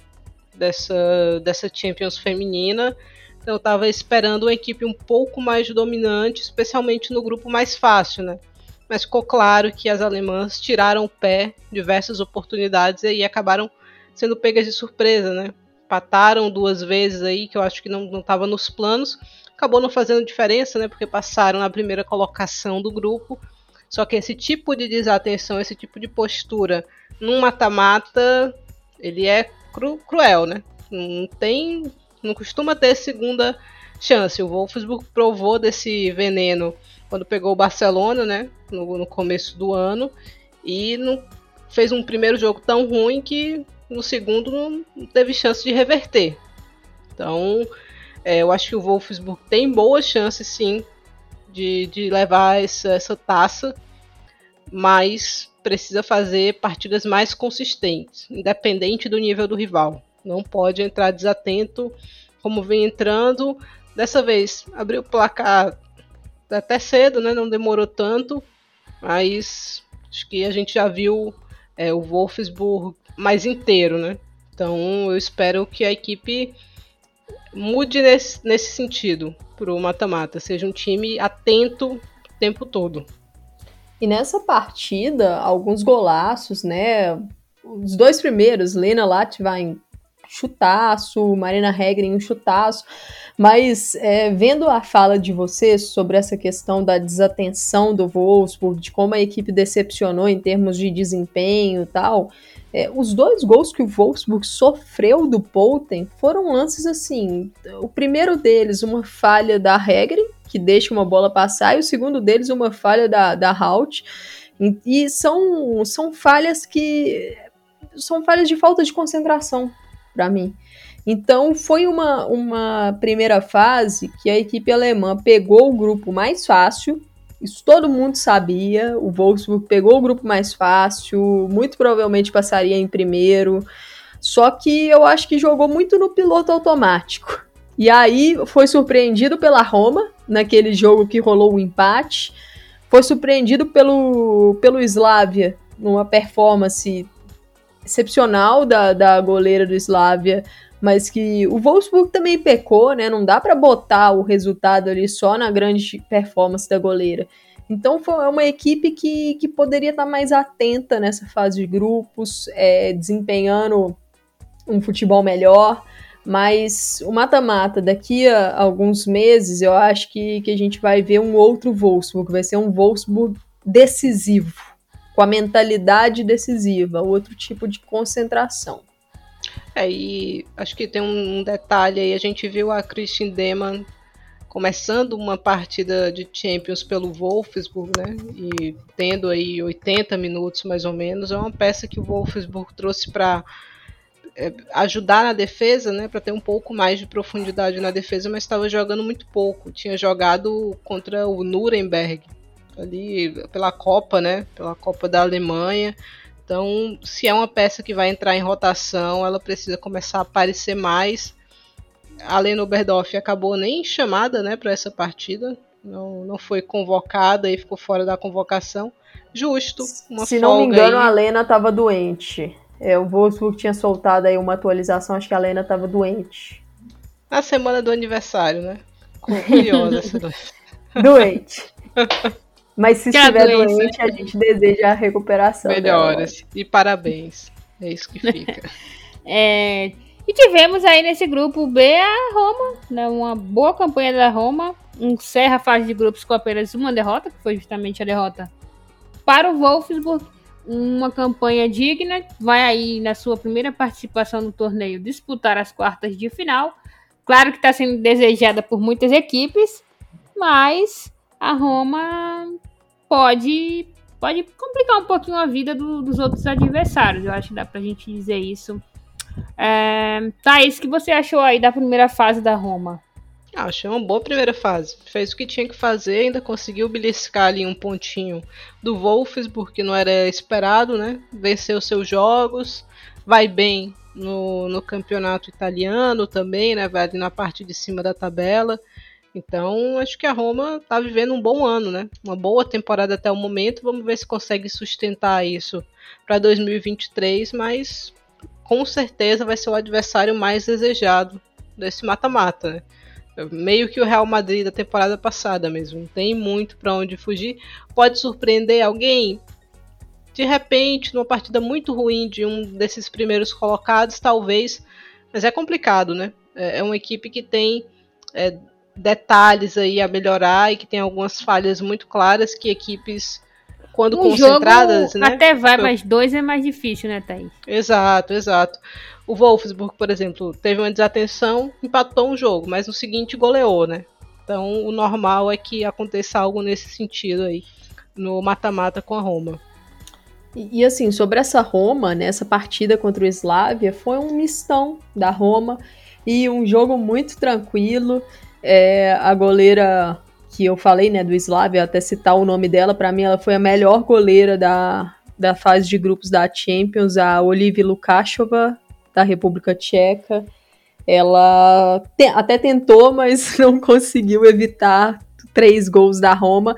Dessa, dessa Champions feminina. Então eu estava esperando uma equipe um pouco mais dominante, especialmente no grupo mais fácil, né? Mas ficou claro que as alemãs tiraram o pé diversas oportunidades e acabaram sendo pegas de surpresa, né? Pataram duas vezes aí, que eu acho que não estava nos planos. Acabou não fazendo diferença, né? Porque passaram na primeira colocação do grupo só que esse tipo de desatenção, esse tipo de postura num mata-mata, ele é cru, cruel, né? Não tem, não costuma ter segunda chance. O Wolfsburg provou desse veneno quando pegou o Barcelona, né? No, no começo do ano e não fez um primeiro jogo tão ruim que no segundo não teve chance de reverter. Então, é, eu acho que o Wolfsburg tem boas chances, sim, de, de levar essa, essa taça, mas precisa fazer partidas mais consistentes, independente do nível do rival. Não pode entrar desatento como vem entrando. Dessa vez abriu o placar até cedo, né? Não demorou tanto, mas acho que a gente já viu é, o Wolfsburg mais inteiro, né? Então eu espero que a equipe mude nesse, nesse sentido pro mata-mata, seja um time atento o tempo todo. E nessa partida, alguns golaços, né? Os dois primeiros, Lena Latvain chutaço, Marina Hegren um chutaço, mas é, vendo a fala de vocês sobre essa questão da desatenção do Wolfsburg, de como a equipe decepcionou em termos de desempenho e tal, é, os dois gols que o Wolfsburg sofreu do Poulten foram lances assim. O primeiro deles, uma falha da Hegre, que deixa uma bola passar, e o segundo deles, uma falha da, da Halt. E, e são, são falhas que. São falhas de falta de concentração, para mim. Então foi uma, uma primeira fase que a equipe alemã pegou o grupo mais fácil, isso todo mundo sabia. O Wolfsburg pegou o grupo mais fácil, muito provavelmente passaria em primeiro. Só que eu acho que jogou muito no piloto automático. E aí foi surpreendido pela Roma, naquele jogo que rolou o um empate. Foi surpreendido pelo, pelo Slavia, numa performance excepcional da, da goleira do Slavia mas que o Wolfsburg também pecou, né? Não dá para botar o resultado ali só na grande performance da goleira. Então foi uma equipe que, que poderia estar mais atenta nessa fase de grupos, é, desempenhando um futebol melhor. Mas o mata-mata, daqui a alguns meses, eu acho que, que a gente vai ver um outro Wolfsburg, vai ser um Wolfsburg decisivo, com a mentalidade decisiva, outro tipo de concentração. É, e acho que tem um detalhe aí, a gente viu a Christine Deman começando uma partida de Champions pelo Wolfsburg, né? E tendo aí 80 minutos mais ou menos, é uma peça que o Wolfsburg trouxe para é, ajudar na defesa, né? Para ter um pouco mais de profundidade na defesa, mas estava jogando muito pouco. Tinha jogado contra o Nuremberg ali pela Copa, né? Pela Copa da Alemanha. Então, se é uma peça que vai entrar em rotação, ela precisa começar a aparecer mais. A Lena Oberdoff acabou nem chamada né, para essa partida, não, não foi convocada e ficou fora da convocação. Justo, uma Se não me engano, aí. a Lena estava doente. É, o Wolfsburg tinha soltado aí uma atualização, acho que a Lena estava doente. Na semana do aniversário, né? Curiosa essa doença. Doente. Mas se que estiver doente, a gente deseja a recuperação. Melhoras. E parabéns. É isso que fica. é, e tivemos aí nesse grupo B a Roma, né, uma boa campanha da Roma. Encerra a fase de grupos com apenas uma derrota, que foi justamente a derrota para o Wolfsburg. Uma campanha digna. Vai aí na sua primeira participação no torneio disputar as quartas de final. Claro que está sendo desejada por muitas equipes, mas a Roma pode pode complicar um pouquinho a vida do, dos outros adversários. Eu acho que dá pra gente dizer isso. É, Thaís, o que você achou aí da primeira fase da Roma? Ah, achei uma boa primeira fase. Fez o que tinha que fazer, ainda conseguiu beliscar ali um pontinho do Wolfsburg, que não era esperado, né? Venceu seus jogos, vai bem no, no campeonato italiano também, né? Vai ali na parte de cima da tabela. Então, acho que a Roma está vivendo um bom ano, né? Uma boa temporada até o momento. Vamos ver se consegue sustentar isso para 2023, mas com certeza vai ser o adversário mais desejado desse mata-mata, né? Meio que o Real Madrid da temporada passada mesmo. Tem muito para onde fugir. Pode surpreender alguém? De repente, numa partida muito ruim de um desses primeiros colocados, talvez. Mas é complicado, né? É, é uma equipe que tem é, detalhes aí a melhorar e que tem algumas falhas muito claras que equipes quando um concentradas, né? Até vai, mas dois é mais difícil, né, Thaís? Exato, exato. O Wolfsburg, por exemplo, teve uma desatenção, empatou um jogo, mas no seguinte goleou, né? Então o normal é que aconteça algo nesse sentido aí no mata-mata com a Roma. E, e, assim, sobre essa Roma, né, essa partida contra o Slavia, foi um mistão da Roma e um jogo muito tranquilo. É, a goleira que eu falei, né, do Slavia, até citar o nome dela, para mim ela foi a melhor goleira da, da fase de grupos da Champions, a Olivia Lukashova, da República Tcheca. Ela te, até tentou, mas não conseguiu evitar três gols da Roma.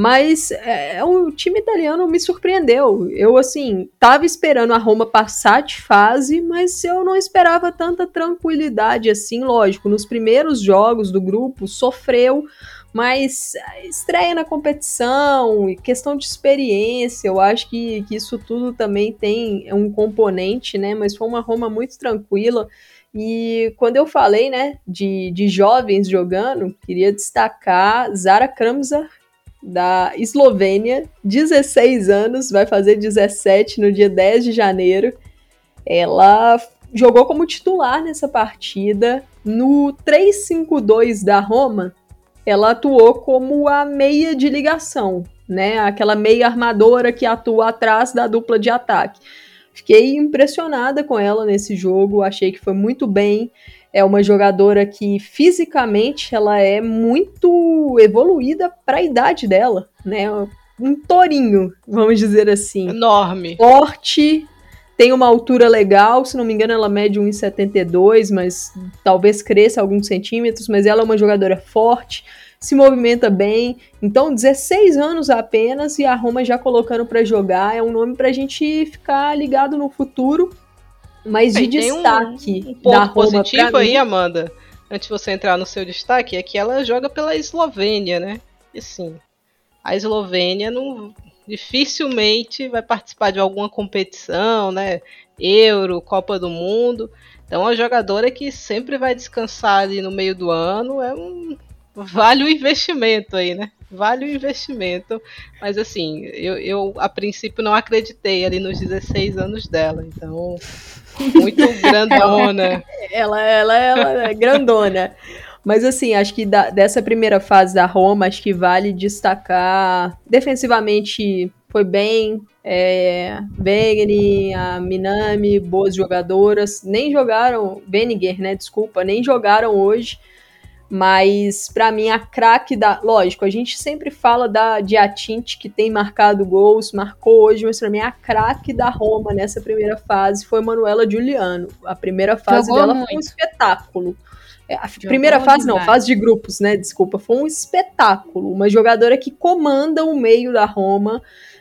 Mas é, o time italiano me surpreendeu. Eu, assim, tava esperando a Roma passar de fase, mas eu não esperava tanta tranquilidade assim, lógico. Nos primeiros jogos do grupo, sofreu, mas estreia na competição, questão de experiência, eu acho que, que isso tudo também tem um componente, né? Mas foi uma Roma muito tranquila. E quando eu falei, né, de, de jovens jogando, queria destacar Zara Kramzar, da Eslovênia, 16 anos, vai fazer 17 no dia 10 de janeiro. Ela jogou como titular nessa partida. No 3-5-2 da Roma, ela atuou como a meia de ligação, né? Aquela meia armadora que atua atrás da dupla de ataque. Fiquei impressionada com ela nesse jogo, achei que foi muito bem é uma jogadora que fisicamente ela é muito evoluída para a idade dela, né? Um tourinho, vamos dizer assim. Enorme. Forte, tem uma altura legal, se não me engano ela mede 1,72, mas talvez cresça alguns centímetros, mas ela é uma jogadora forte, se movimenta bem. Então, 16 anos apenas e a Roma já colocando para jogar, é um nome para a gente ficar ligado no futuro mas de destaque um, um ponto da Roma positivo aí, mim... Amanda, antes de você entrar no seu destaque, é que ela joga pela Eslovênia, né? E sim, a Eslovênia não dificilmente vai participar de alguma competição, né? Euro, Copa do Mundo. Então, a jogadora que sempre vai descansar ali no meio do ano é um vale o investimento aí, né? Vale o investimento. Mas assim, eu, eu a princípio não acreditei ali nos 16 anos dela. Então, muito grandona. ela, ela, ela é grandona. Mas assim, acho que da, dessa primeira fase da Roma, acho que vale destacar. Defensivamente foi bem. É, a Minami, boas jogadoras. Nem jogaram. Beniger, né? Desculpa, nem jogaram hoje. Mas para mim a craque da, lógico, a gente sempre fala da Diatinte que tem marcado gols, marcou hoje, mas para mim a craque da Roma nessa primeira fase foi Manuela Giuliano. A primeira fase Jogou dela muito. foi um espetáculo. É, a Jogou primeira fase demais. não, fase de grupos, né? Desculpa, foi um espetáculo. Uma jogadora que comanda o meio da Roma,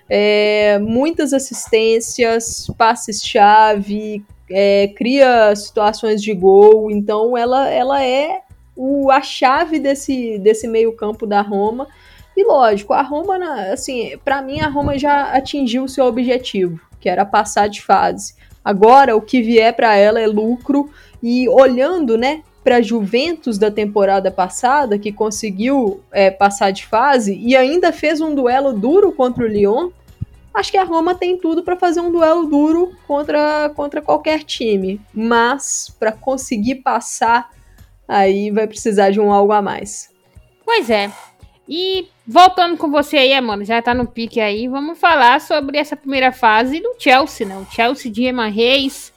é, muitas assistências, passes-chave, é, cria situações de gol. Então ela, ela é o, a chave desse, desse meio-campo da Roma. E lógico, a Roma, assim, para mim a Roma já atingiu o seu objetivo, que era passar de fase. Agora o que vier para ela é lucro e olhando, né, para Juventus da temporada passada, que conseguiu é, passar de fase e ainda fez um duelo duro contra o Lyon, acho que a Roma tem tudo para fazer um duelo duro contra, contra qualquer time. Mas para conseguir passar aí vai precisar de um algo a mais. Pois é. E voltando com você aí, Amanda, já tá no pique aí, vamos falar sobre essa primeira fase do Chelsea, né? O Chelsea de Emma Reis,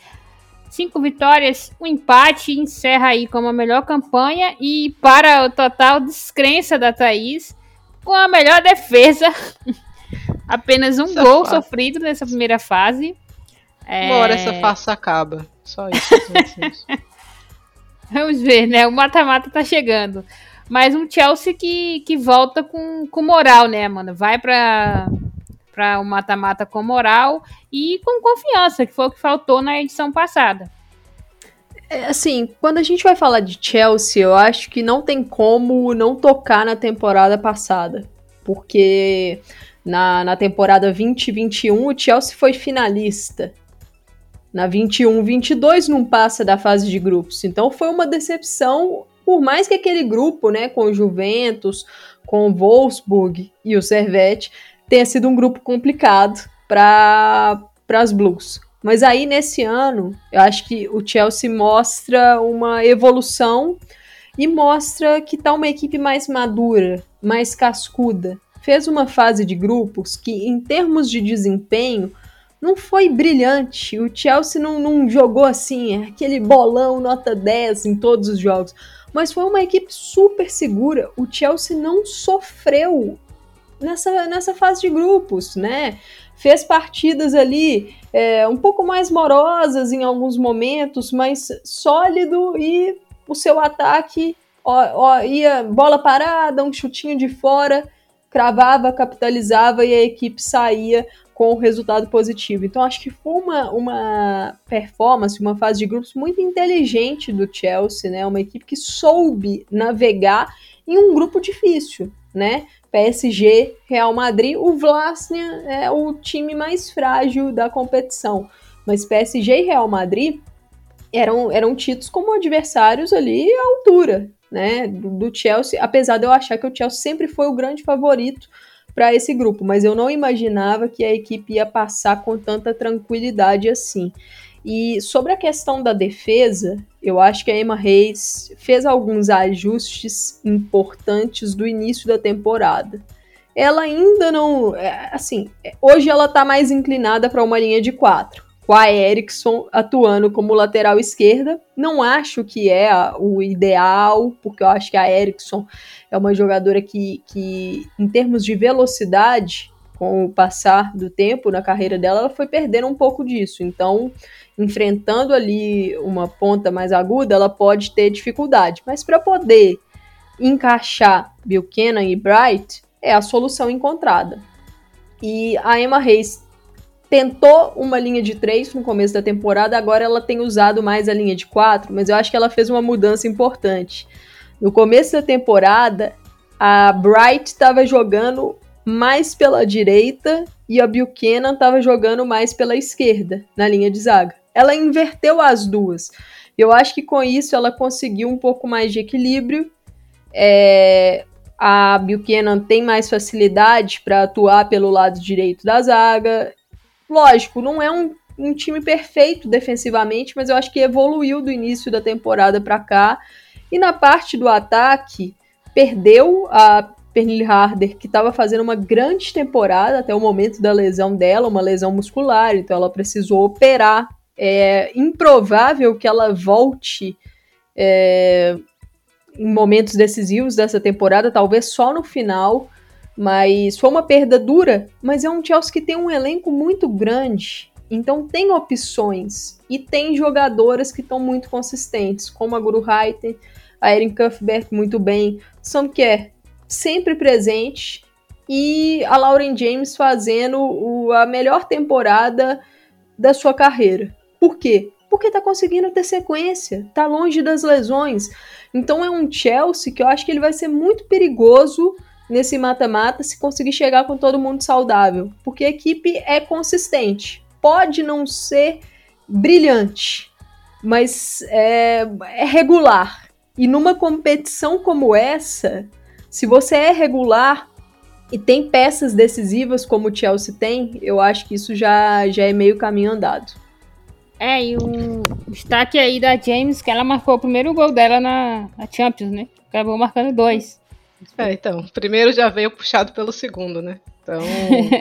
cinco vitórias, um empate, encerra aí como a melhor campanha e para o total descrença da Thaís, com a melhor defesa, apenas um essa gol sofrido nessa primeira fase. Uma hora essa é. farsa acaba, só isso. Vamos ver, né? O mata-mata tá chegando. Mas um Chelsea que, que volta com, com moral, né, mano? Vai pra, pra o mata-mata com moral e com confiança, que foi o que faltou na edição passada. É, assim, quando a gente vai falar de Chelsea, eu acho que não tem como não tocar na temporada passada. Porque na, na temporada 2021 o Chelsea foi finalista. Na 21-22 não passa da fase de grupos. Então foi uma decepção, por mais que aquele grupo, né, com o Juventus, com o Wolfsburg e o Servette, tenha sido um grupo complicado para as Blues. Mas aí nesse ano, eu acho que o Chelsea mostra uma evolução e mostra que tá uma equipe mais madura, mais cascuda. Fez uma fase de grupos que, em termos de desempenho, não foi brilhante. O Chelsea não, não jogou assim, aquele bolão nota 10 em todos os jogos. Mas foi uma equipe super segura. O Chelsea não sofreu nessa, nessa fase de grupos, né? Fez partidas ali é, um pouco mais morosas em alguns momentos, mas sólido e o seu ataque ó, ó, ia bola parada, um chutinho de fora, cravava, capitalizava e a equipe saía com o resultado positivo. Então acho que foi uma, uma performance, uma fase de grupos muito inteligente do Chelsea, né? Uma equipe que soube navegar em um grupo difícil, né? PSG, Real Madrid, o Vlasnia é o time mais frágil da competição. Mas PSG e Real Madrid eram, eram tidos como adversários ali à altura, né, do, do Chelsea, apesar de eu achar que o Chelsea sempre foi o grande favorito para esse grupo, mas eu não imaginava que a equipe ia passar com tanta tranquilidade assim. E sobre a questão da defesa, eu acho que a Emma Reis fez alguns ajustes importantes do início da temporada. Ela ainda não. É, assim, hoje ela tá mais inclinada para uma linha de quatro, com a Erickson atuando como lateral esquerda. Não acho que é o ideal, porque eu acho que a Erickson é uma jogadora que, que em termos de velocidade, com o passar do tempo na carreira dela, ela foi perdendo um pouco disso. Então, enfrentando ali uma ponta mais aguda, ela pode ter dificuldade. Mas para poder encaixar Buchanan e Bright, é a solução encontrada. E a Emma Reis tentou uma linha de três no começo da temporada, agora ela tem usado mais a linha de quatro, mas eu acho que ela fez uma mudança importante. No começo da temporada, a Bright estava jogando mais pela direita e a Buchanan estava jogando mais pela esquerda, na linha de zaga ela inverteu as duas. Eu acho que com isso ela conseguiu um pouco mais de equilíbrio. É, a Buchanan tem mais facilidade para atuar pelo lado direito da zaga. Lógico, não é um, um, time perfeito defensivamente, mas eu acho que evoluiu do início da temporada para cá. E na parte do ataque, perdeu a Pernille Harder, que estava fazendo uma grande temporada até o momento da lesão dela, uma lesão muscular, então ela precisou operar é improvável que ela volte é, em momentos decisivos dessa temporada, talvez só no final. Mas foi uma perda dura, mas é um Chelsea que tem um elenco muito grande. Então tem opções e tem jogadoras que estão muito consistentes, como a Guru Reiter, a Erin Cuthbert muito bem, Samker sempre presente e a Lauren James fazendo o, a melhor temporada da sua carreira. Por quê? Porque tá conseguindo ter sequência, tá longe das lesões. Então é um Chelsea que eu acho que ele vai ser muito perigoso nesse mata-mata se conseguir chegar com todo mundo saudável, porque a equipe é consistente. Pode não ser brilhante, mas é, é regular. E numa competição como essa, se você é regular e tem peças decisivas como o Chelsea tem, eu acho que isso já, já é meio caminho andado. É, e um destaque aí da James, que ela marcou o primeiro gol dela na, na Champions, né? Acabou marcando dois. É, então, o primeiro já veio puxado pelo segundo, né? Então,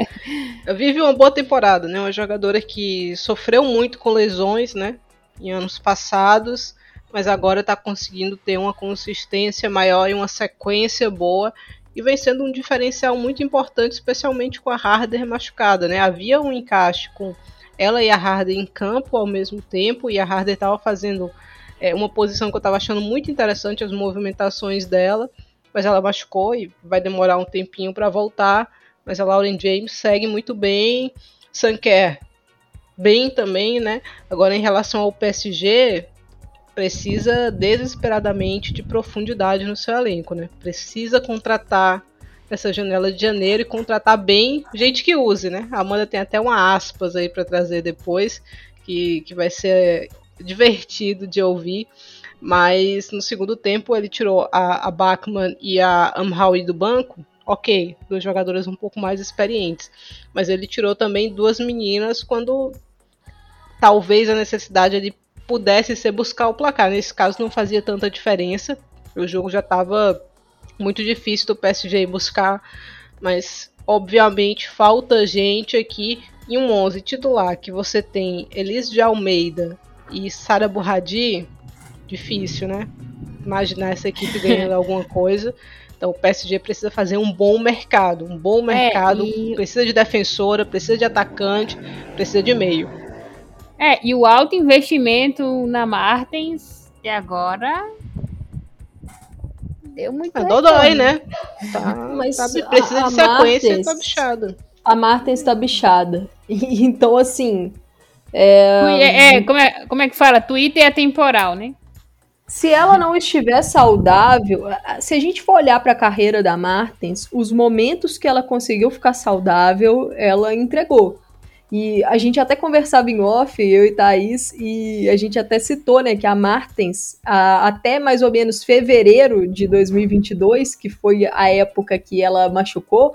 vive uma boa temporada, né? Uma jogadora que sofreu muito com lesões, né? Em anos passados, mas agora está conseguindo ter uma consistência maior e uma sequência boa e vem sendo um diferencial muito importante, especialmente com a Harder machucada, né? Havia um encaixe com ela e a Harder em campo ao mesmo tempo, e a Harder estava fazendo é, uma posição que eu estava achando muito interessante, as movimentações dela. Mas ela machucou e vai demorar um tempinho para voltar. Mas a Lauren James segue muito bem. Sanker bem também, né? Agora em relação ao PSG, precisa desesperadamente de profundidade no seu elenco, né? Precisa contratar essa janela de janeiro e contratar bem gente que use, né? A Amanda tem até uma aspas aí para trazer depois, que, que vai ser divertido de ouvir. Mas no segundo tempo ele tirou a, a Bachmann e a Amhawi do banco. Ok, duas jogadoras um pouco mais experientes. Mas ele tirou também duas meninas quando talvez a necessidade ele pudesse ser buscar o placar. Nesse caso não fazia tanta diferença. O jogo já estava muito difícil do PSG buscar, mas obviamente falta gente aqui em um 11 titular que você tem Elis de Almeida e Sara Burradi, difícil, né? Imaginar essa equipe ganhando alguma coisa. Então o PSG precisa fazer um bom mercado, um bom é, mercado, é, e... precisa de defensora, precisa de atacante, precisa de meio. É, e o alto investimento na Martens e agora deu muito é dodói, né? Tá, Mas tá, precisa a, de sequência Martens, tá bichada. A Martens tá bichada. então, assim. É... É, é, como é, como é que fala? Twitter é temporal, né? Se ela não estiver saudável, se a gente for olhar para a carreira da Martens, os momentos que ela conseguiu ficar saudável, ela entregou. E a gente até conversava em off, eu e Thaís, e a gente até citou, né, que a Martens, a, até mais ou menos fevereiro de 2022, que foi a época que ela machucou,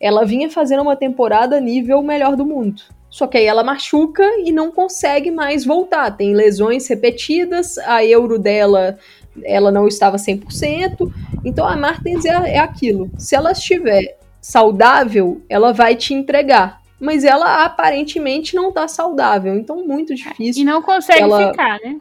ela vinha fazendo uma temporada nível melhor do mundo. Só que aí ela machuca e não consegue mais voltar. Tem lesões repetidas, a euro dela ela não estava 100%. Então a Martens é, é aquilo. Se ela estiver saudável, ela vai te entregar mas ela aparentemente não tá saudável, então muito difícil. E não consegue ela... ficar, né?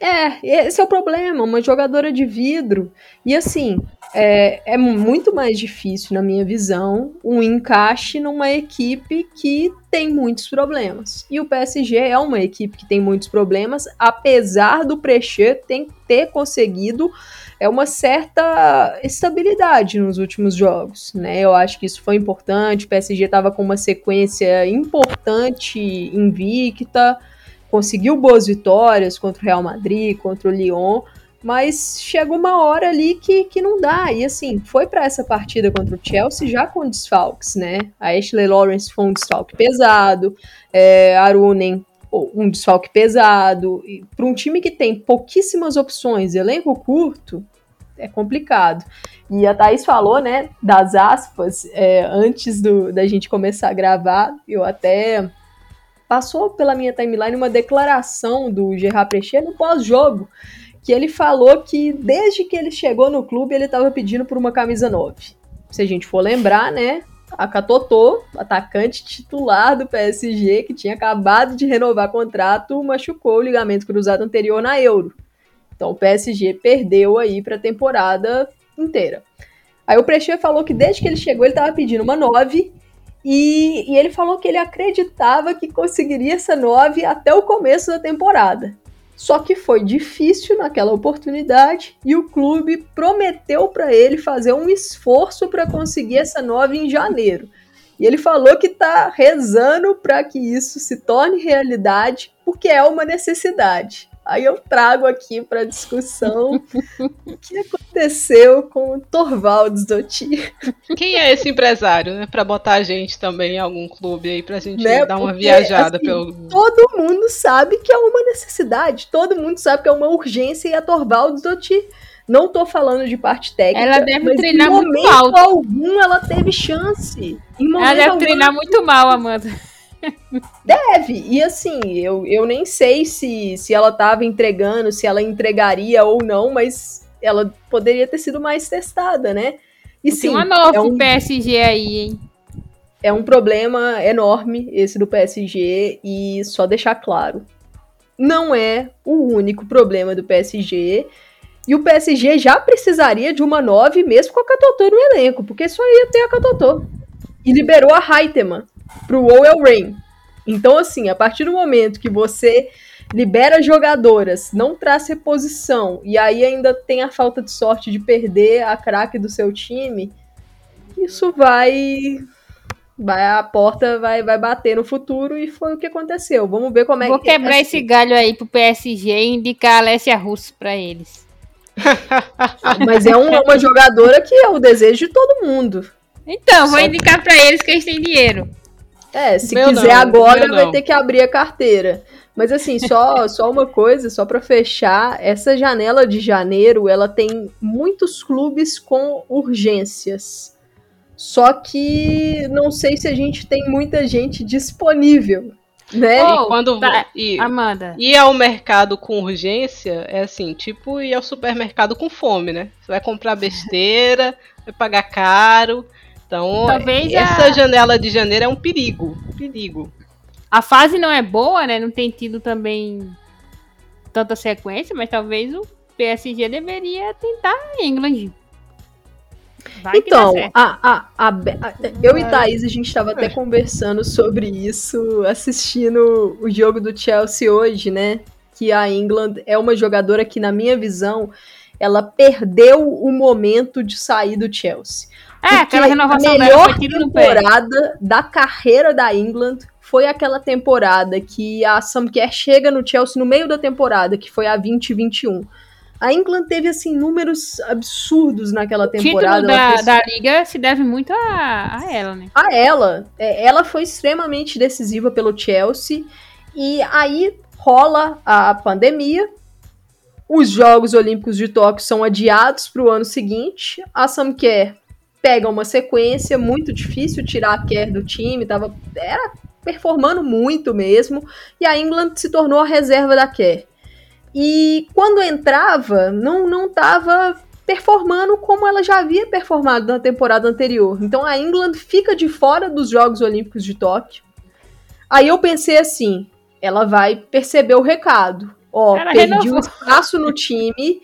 É, esse é o problema, uma jogadora de vidro. E assim, é, é muito mais difícil, na minha visão, um encaixe numa equipe que tem muitos problemas. E o PSG é uma equipe que tem muitos problemas, apesar do Prechê ter conseguido é uma certa estabilidade nos últimos jogos, né? Eu acho que isso foi importante. O PSG estava com uma sequência importante, invicta, conseguiu boas vitórias contra o Real Madrid, contra o Lyon, mas chegou uma hora ali que, que não dá. E assim, foi para essa partida contra o Chelsea já com desfalques, né? A Ashley Lawrence foi um desfalque pesado, é, Arunen um desfalque pesado. Para um time que tem pouquíssimas opções, elenco curto, é complicado. E a Thaís falou, né, das aspas, é, antes do, da gente começar a gravar, eu até passou pela minha timeline uma declaração do Gerard Precher no pós-jogo, que ele falou que desde que ele chegou no clube ele estava pedindo por uma camisa 9. Se a gente for lembrar, né, a Katotô, atacante titular do PSG, que tinha acabado de renovar contrato, machucou o ligamento cruzado anterior na Euro. Então o PSG perdeu aí para a temporada inteira. Aí o Prechê falou que desde que ele chegou ele estava pedindo uma 9 e, e, ele falou que ele acreditava que conseguiria essa 9 até o começo da temporada. Só que foi difícil naquela oportunidade e o clube prometeu para ele fazer um esforço para conseguir essa 9 em janeiro. E ele falou que está rezando para que isso se torne realidade, porque é uma necessidade. Aí eu trago aqui para discussão o que aconteceu com o Torvalds Dotti. Quem é esse empresário, né? Para botar a gente também em algum clube aí pra gente né? dar uma Porque, viajada assim, pelo. Todo mundo sabe que é uma necessidade, todo mundo sabe que é uma urgência e a Torvalds Dotti. Não tô falando de parte técnica. Ela deve treinar muito mal. algum ela teve chance. ela deve algum, treinar muito mal, Amanda. Deve. E assim, eu, eu nem sei se, se ela estava entregando, se ela entregaria ou não, mas ela poderia ter sido mais testada, né? E sim, uma nova é um, PSG aí, hein? É um problema enorme esse do PSG e só deixar claro, não é o único problema do PSG. E o PSG já precisaria de uma 9 mesmo com a Catotô no elenco, porque só ia ter a Catotô. E liberou a Heitema pro Owell Rain. Então, assim, a partir do momento que você libera jogadoras, não traz reposição, e aí ainda tem a falta de sorte de perder a craque do seu time, isso vai vai a porta vai, vai bater no futuro e foi o que aconteceu. Vamos ver como é Vou que Vou quebrar assim. esse galho aí pro PSG e indicar a Alessia Russo para eles. Mas é uma, uma jogadora que é o desejo de todo mundo. Então, vou Só... indicar para eles que eles têm dinheiro. É, se meu quiser não, agora vai ter que abrir a carteira. Mas assim, só, só uma coisa, só para fechar, essa janela de janeiro, ela tem muitos clubes com urgências. Só que não sei se a gente tem muita gente disponível. Né? Oh, quando tá, e, Amanda. Ir ao mercado com urgência é assim, tipo ir ao supermercado com fome, né? Você vai comprar besteira, vai pagar caro. Então, Talvez essa a... janela de janeiro é um perigo. Perigo. A fase não é boa, né? Não tem tido também tanta sequência, mas talvez o PSG deveria tentar England. Vai então, a, a, a, eu e Thaís, a gente estava até conversando sobre isso, assistindo o jogo do Chelsea hoje, né? Que a England é uma jogadora que, na minha visão, ela perdeu o momento de sair do Chelsea. É, aquela renovação a melhor temporada da carreira da England foi aquela temporada que a Sam Kerr chega no Chelsea no meio da temporada, que foi a 2021. A England teve, assim, números absurdos naquela temporada. O título da, fez... da Liga se deve muito a, a ela, né? A ela. É, ela foi extremamente decisiva pelo Chelsea. E aí rola a pandemia. Os Jogos Olímpicos de Tóquio são adiados para o ano seguinte. A Sam Kerr pega uma sequência muito difícil tirar a Kerr do time. Tava, era performando muito mesmo. E a England se tornou a reserva da Kerr. E quando entrava, não não estava performando como ela já havia performado na temporada anterior. Então a England fica de fora dos Jogos Olímpicos de Tóquio. Aí eu pensei assim, ela vai perceber o recado. Ó, ela perdi renovou. um espaço no time,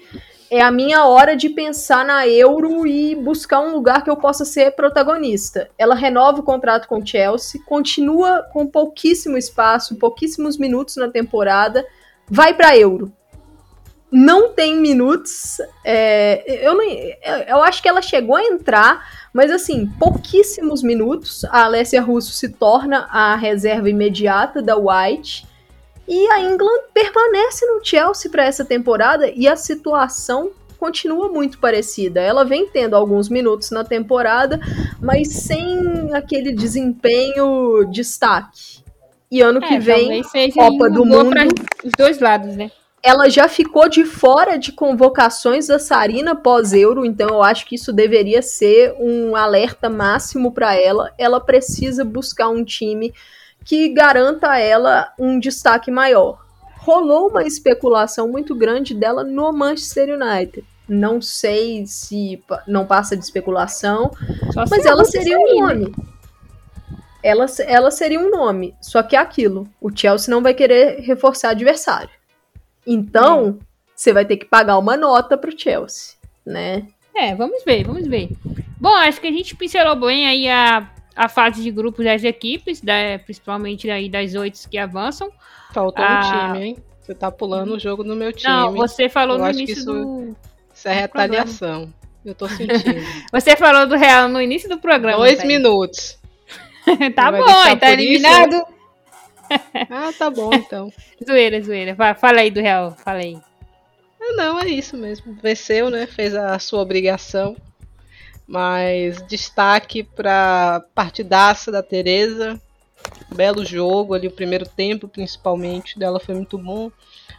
é a minha hora de pensar na Euro e buscar um lugar que eu possa ser protagonista. Ela renova o contrato com o Chelsea, continua com pouquíssimo espaço, pouquíssimos minutos na temporada, vai para Euro não tem minutos. É, eu, não, eu acho que ela chegou a entrar, mas assim, pouquíssimos minutos. A Alessia Russo se torna a reserva imediata da White. E a England permanece no Chelsea para essa temporada e a situação continua muito parecida. Ela vem tendo alguns minutos na temporada, mas sem aquele desempenho destaque. E ano é, que vem, Copa do Mundo. Os dois lados, né? ela já ficou de fora de convocações da Sarina pós-Euro, então eu acho que isso deveria ser um alerta máximo para ela. Ela precisa buscar um time que garanta a ela um destaque maior. Rolou uma especulação muito grande dela no Manchester United. Não sei se não passa de especulação, Só mas ela seria um nome. Ela, ela seria um nome. Só que é aquilo. O Chelsea não vai querer reforçar adversário. Então, você vai ter que pagar uma nota pro Chelsea, né? É, vamos ver, vamos ver. Bom, acho que a gente pincelou bem aí a, a fase de grupos das equipes, da, principalmente aí das oito que avançam. Faltou a... um time, hein? Você tá pulando o jogo no meu time. Não, você falou Eu no início isso, do. Isso é retaliação. Eu tô sentindo. você falou do Real no início do programa. Dois tá minutos. tá bom, tá eliminado. Isso? ah, tá bom então. zoeira, zoeira. Fala aí do Real, fala aí. Ah, não, é isso mesmo. Venceu, né? Fez a sua obrigação. Mas destaque para partidaça da Teresa. Belo jogo ali, o primeiro tempo principalmente dela foi muito bom.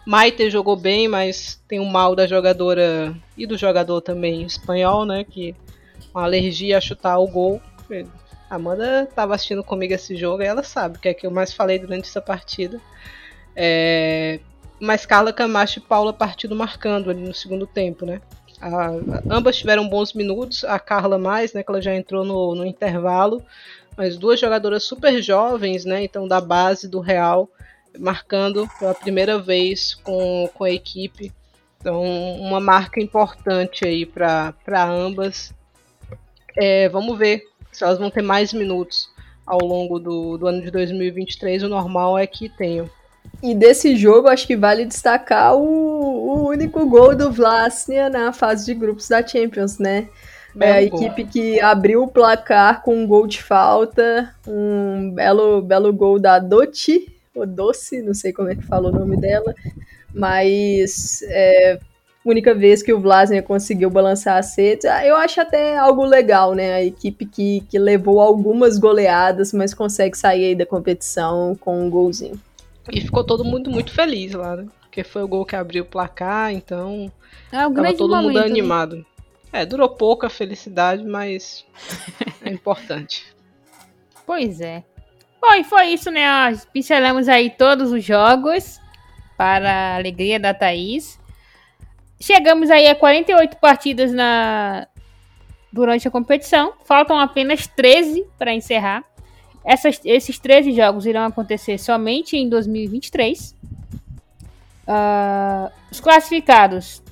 Maite jogou bem, mas tem o mal da jogadora e do jogador também espanhol, né? Que uma alergia a chutar o gol. Amanda estava assistindo comigo esse jogo e ela sabe o que é que eu mais falei durante essa partida. É... Mas Carla Camacho e Paula Partido marcando ali no segundo tempo, né? A... ambas tiveram bons minutos, a Carla mais, né? Que ela já entrou no, no intervalo. Mas duas jogadoras super jovens, né? Então da base do Real, marcando pela primeira vez com, com a equipe. Então, uma marca importante aí para ambas. É, vamos ver se elas vão ter mais minutos ao longo do, do ano de 2023, o normal é que tenham. E desse jogo, acho que vale destacar o, o único gol do Vlasnia na fase de grupos da Champions, né? é a equipe que abriu o placar com um gol de falta, um belo, belo gol da Doti, ou Doce, não sei como é que fala o nome dela, mas é, única vez que o Vlasnia conseguiu balançar a sede. Eu acho até algo legal, né? A equipe que, que levou algumas goleadas, mas consegue sair da competição com um golzinho. E ficou todo mundo muito feliz lá, né? Porque foi o gol que abriu o placar, então. É um tava todo momento, mundo né? animado. É, durou pouco a felicidade, mas é importante. Pois é. Bom, e foi isso, né? Nós pincelamos aí todos os jogos para a alegria da Thaís. Chegamos aí a 48 partidas na durante a competição. Faltam apenas 13 para encerrar. Essas, esses 13 jogos irão acontecer somente em 2023. Ah, os classificados.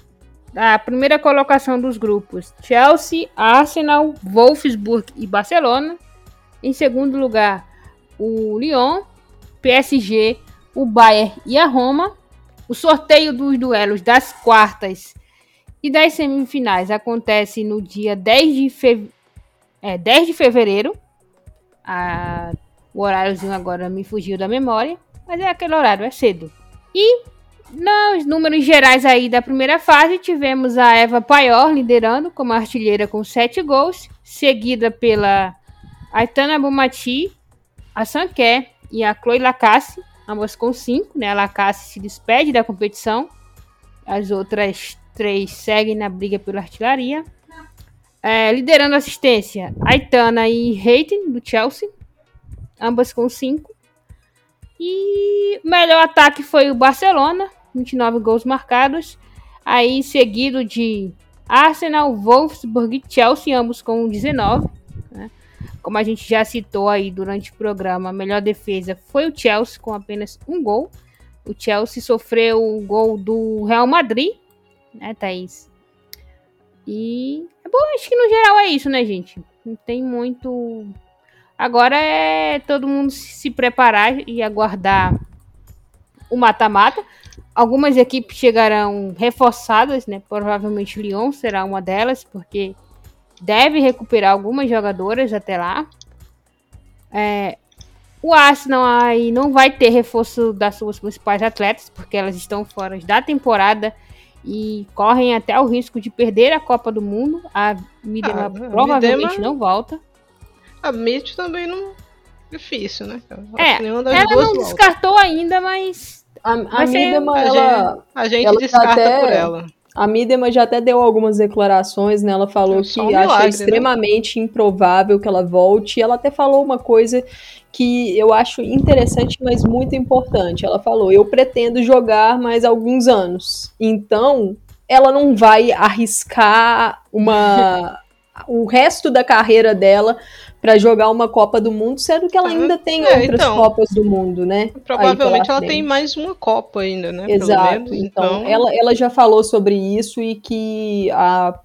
A primeira colocação dos grupos: Chelsea, Arsenal, Wolfsburg e Barcelona. Em segundo lugar, o Lyon, PSG, o Bayern e a Roma. O sorteio dos duelos das quartas e das semifinais acontece no dia 10 de, é, 10 de fevereiro. A... O horáriozinho agora me fugiu da memória, mas é aquele horário, é cedo. E nos números gerais aí da primeira fase, tivemos a Eva Paior liderando como artilheira com 7 gols, seguida pela Aitana Bomati, a Sanquer e a Chloe Lacasse, ambas com 5, né? A Lacasse se despede da competição. As outras três seguem na briga pela artilharia. É, liderando a assistência, Aitana e Reitin, do Chelsea, ambas com 5. E melhor ataque foi o Barcelona, 29 gols marcados. Aí seguido de Arsenal, Wolfsburg e Chelsea, ambos com 19. Né? Como a gente já citou aí durante o programa, a melhor defesa foi o Chelsea com apenas um gol. O Chelsea sofreu o gol do Real Madrid, né, Thaís? E é bom, acho que no geral é isso, né, gente? Não tem muito. Agora é todo mundo se preparar e aguardar o mata-mata. Algumas equipes chegarão reforçadas, né? Provavelmente o Lyon será uma delas, porque deve recuperar algumas jogadoras até lá. É, o Arsenal aí não vai ter reforço das suas principais atletas, porque elas estão fora da temporada e correm até o risco de perder a Copa do Mundo. A Midema Ah, a provavelmente Midema- não volta. A Mitch também não. Difícil, né? É, Ela não volta. descartou ainda, mas A, a ser- Midema, A ela, A gente ela tá descarta até- por ela. A Midema já até deu algumas declarações, né? Ela falou É que um acha milagre, né? extremamente improvável que ela volte. E ela até falou uma coisa que eu acho interessante, mas muito importante. Ela falou: Eu pretendo jogar mais alguns anos. Então, ela não vai arriscar uma o resto da carreira dela para jogar uma Copa do Mundo, sendo que ela Ah, ainda tem é, outras então. Copas do Mundo, né? Provavelmente ela tem mais uma Copa ainda, né? Exato. Pelo menos. Então, Então, ela, ela já falou sobre isso e que, a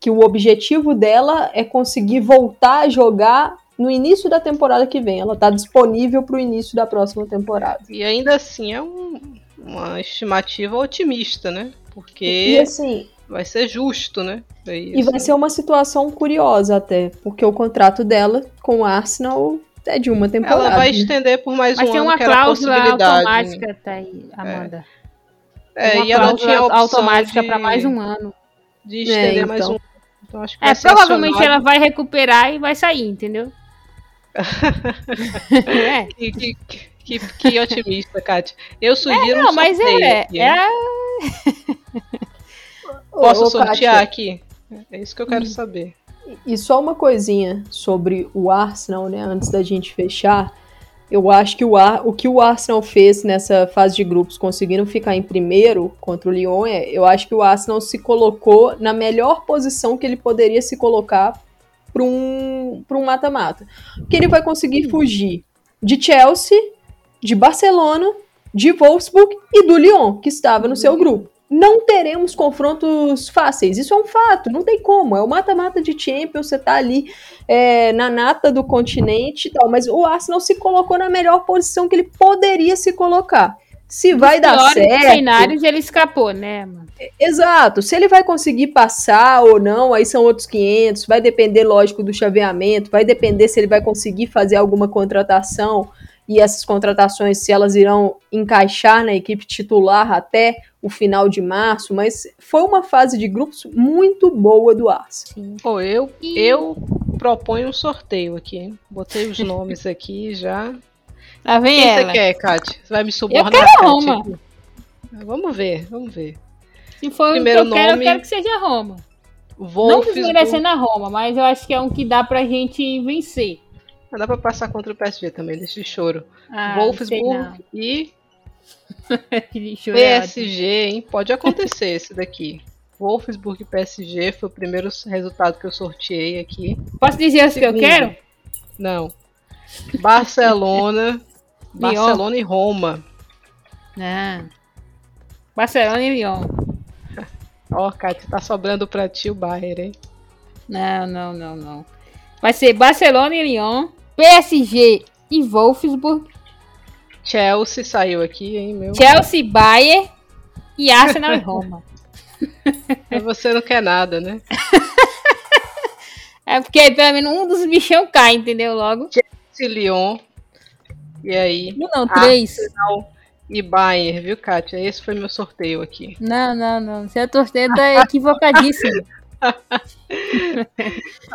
que o objetivo dela é conseguir voltar a jogar no início da temporada que vem. Ela está disponível para o início da próxima temporada. E ainda assim é um- uma estimativa otimista, né? E Porque assim, vai ser justo, né? É e vai ser uma situação curiosa até, porque o contrato dela com o Arsenal é de uma temporada. Ela vai né? estender por mais um ano, uma que era a cláusula possibilidade. automática, tá aí, Amanda. É, uma e ela tinha automática de, para mais um ano. de estender É, mais então. um Então acho que vai É, provavelmente acionado. ela vai recuperar e vai sair, entendeu? é. Que, que, que, que otimista, Kátia. Eu sugiro Não, um mas é, aqui, é, Posso ô, sortear Kátia, aqui? É isso que eu quero saber. E só uma coisinha sobre o Arsenal, né? Antes da gente fechar. Eu acho que o, Ar, o que o Arsenal fez nessa fase de grupos, conseguindo ficar em primeiro contra o Lyon, é, eu acho que o Arsenal se colocou na melhor posição que ele poderia se colocar para um pra um mata-mata. Porque ele vai conseguir fugir de Chelsea, de Barcelona, de Wolfsburg e do Lyon, que estava no seu grupo. Não teremos confrontos fáceis, isso é um fato, não tem como. É o mata-mata de Champions, você tá ali é, na nata do continente e tal, mas o Arsenal se colocou na melhor posição que ele poderia se colocar. Se vai dar certo. cenários ele escapou, né, mano? Exato. Se ele vai conseguir passar ou não, aí são outros 500. Vai depender, lógico, do chaveamento. Vai depender se ele vai conseguir fazer alguma contratação e essas contratações, se elas irão encaixar na equipe titular até o final de março. Mas foi uma fase de grupos muito boa do Arsenal. Pô, eu, eu proponho um sorteio aqui, hein? Botei os nomes aqui já. Lá vem Quem ela. você quer, Kátia? Você vai me subornar, quero Kátia? Roma. Vamos ver, vamos ver. Se for Primeiro o que eu quero, eu nome- quero que seja Roma. Não Wolfsburg. desmerecendo a Roma, mas eu acho que é um que dá pra gente vencer. Não dá pra passar contra o PSG também, deixa de choro. Ah, não Wolfsburg e PSG, hein? Pode acontecer esse daqui. Wolfsburg e PSG foi o primeiro resultado que eu sorteei aqui. Posso dizer os que eu quero? Não. Barcelona. Barcelona e Roma. Não. Barcelona e Lyon. Ó, Kátia, tá sobrando pra ti o Bayern, hein? Não, não, não, não. Vai ser Barcelona e Lyon, PSG e Wolfsburg, Chelsea saiu aqui, hein, meu? Chelsea, Bayern e Arsenal e Roma. Você não quer nada, né? É porque pelo menos um dos bichão cai, entendeu? Logo. Chelsea, Lyon. E aí? Um não, três. E Bayern, viu, Kátia? Esse foi meu sorteio aqui. Não, não, não. Você é torcedor é equivocadíssimo.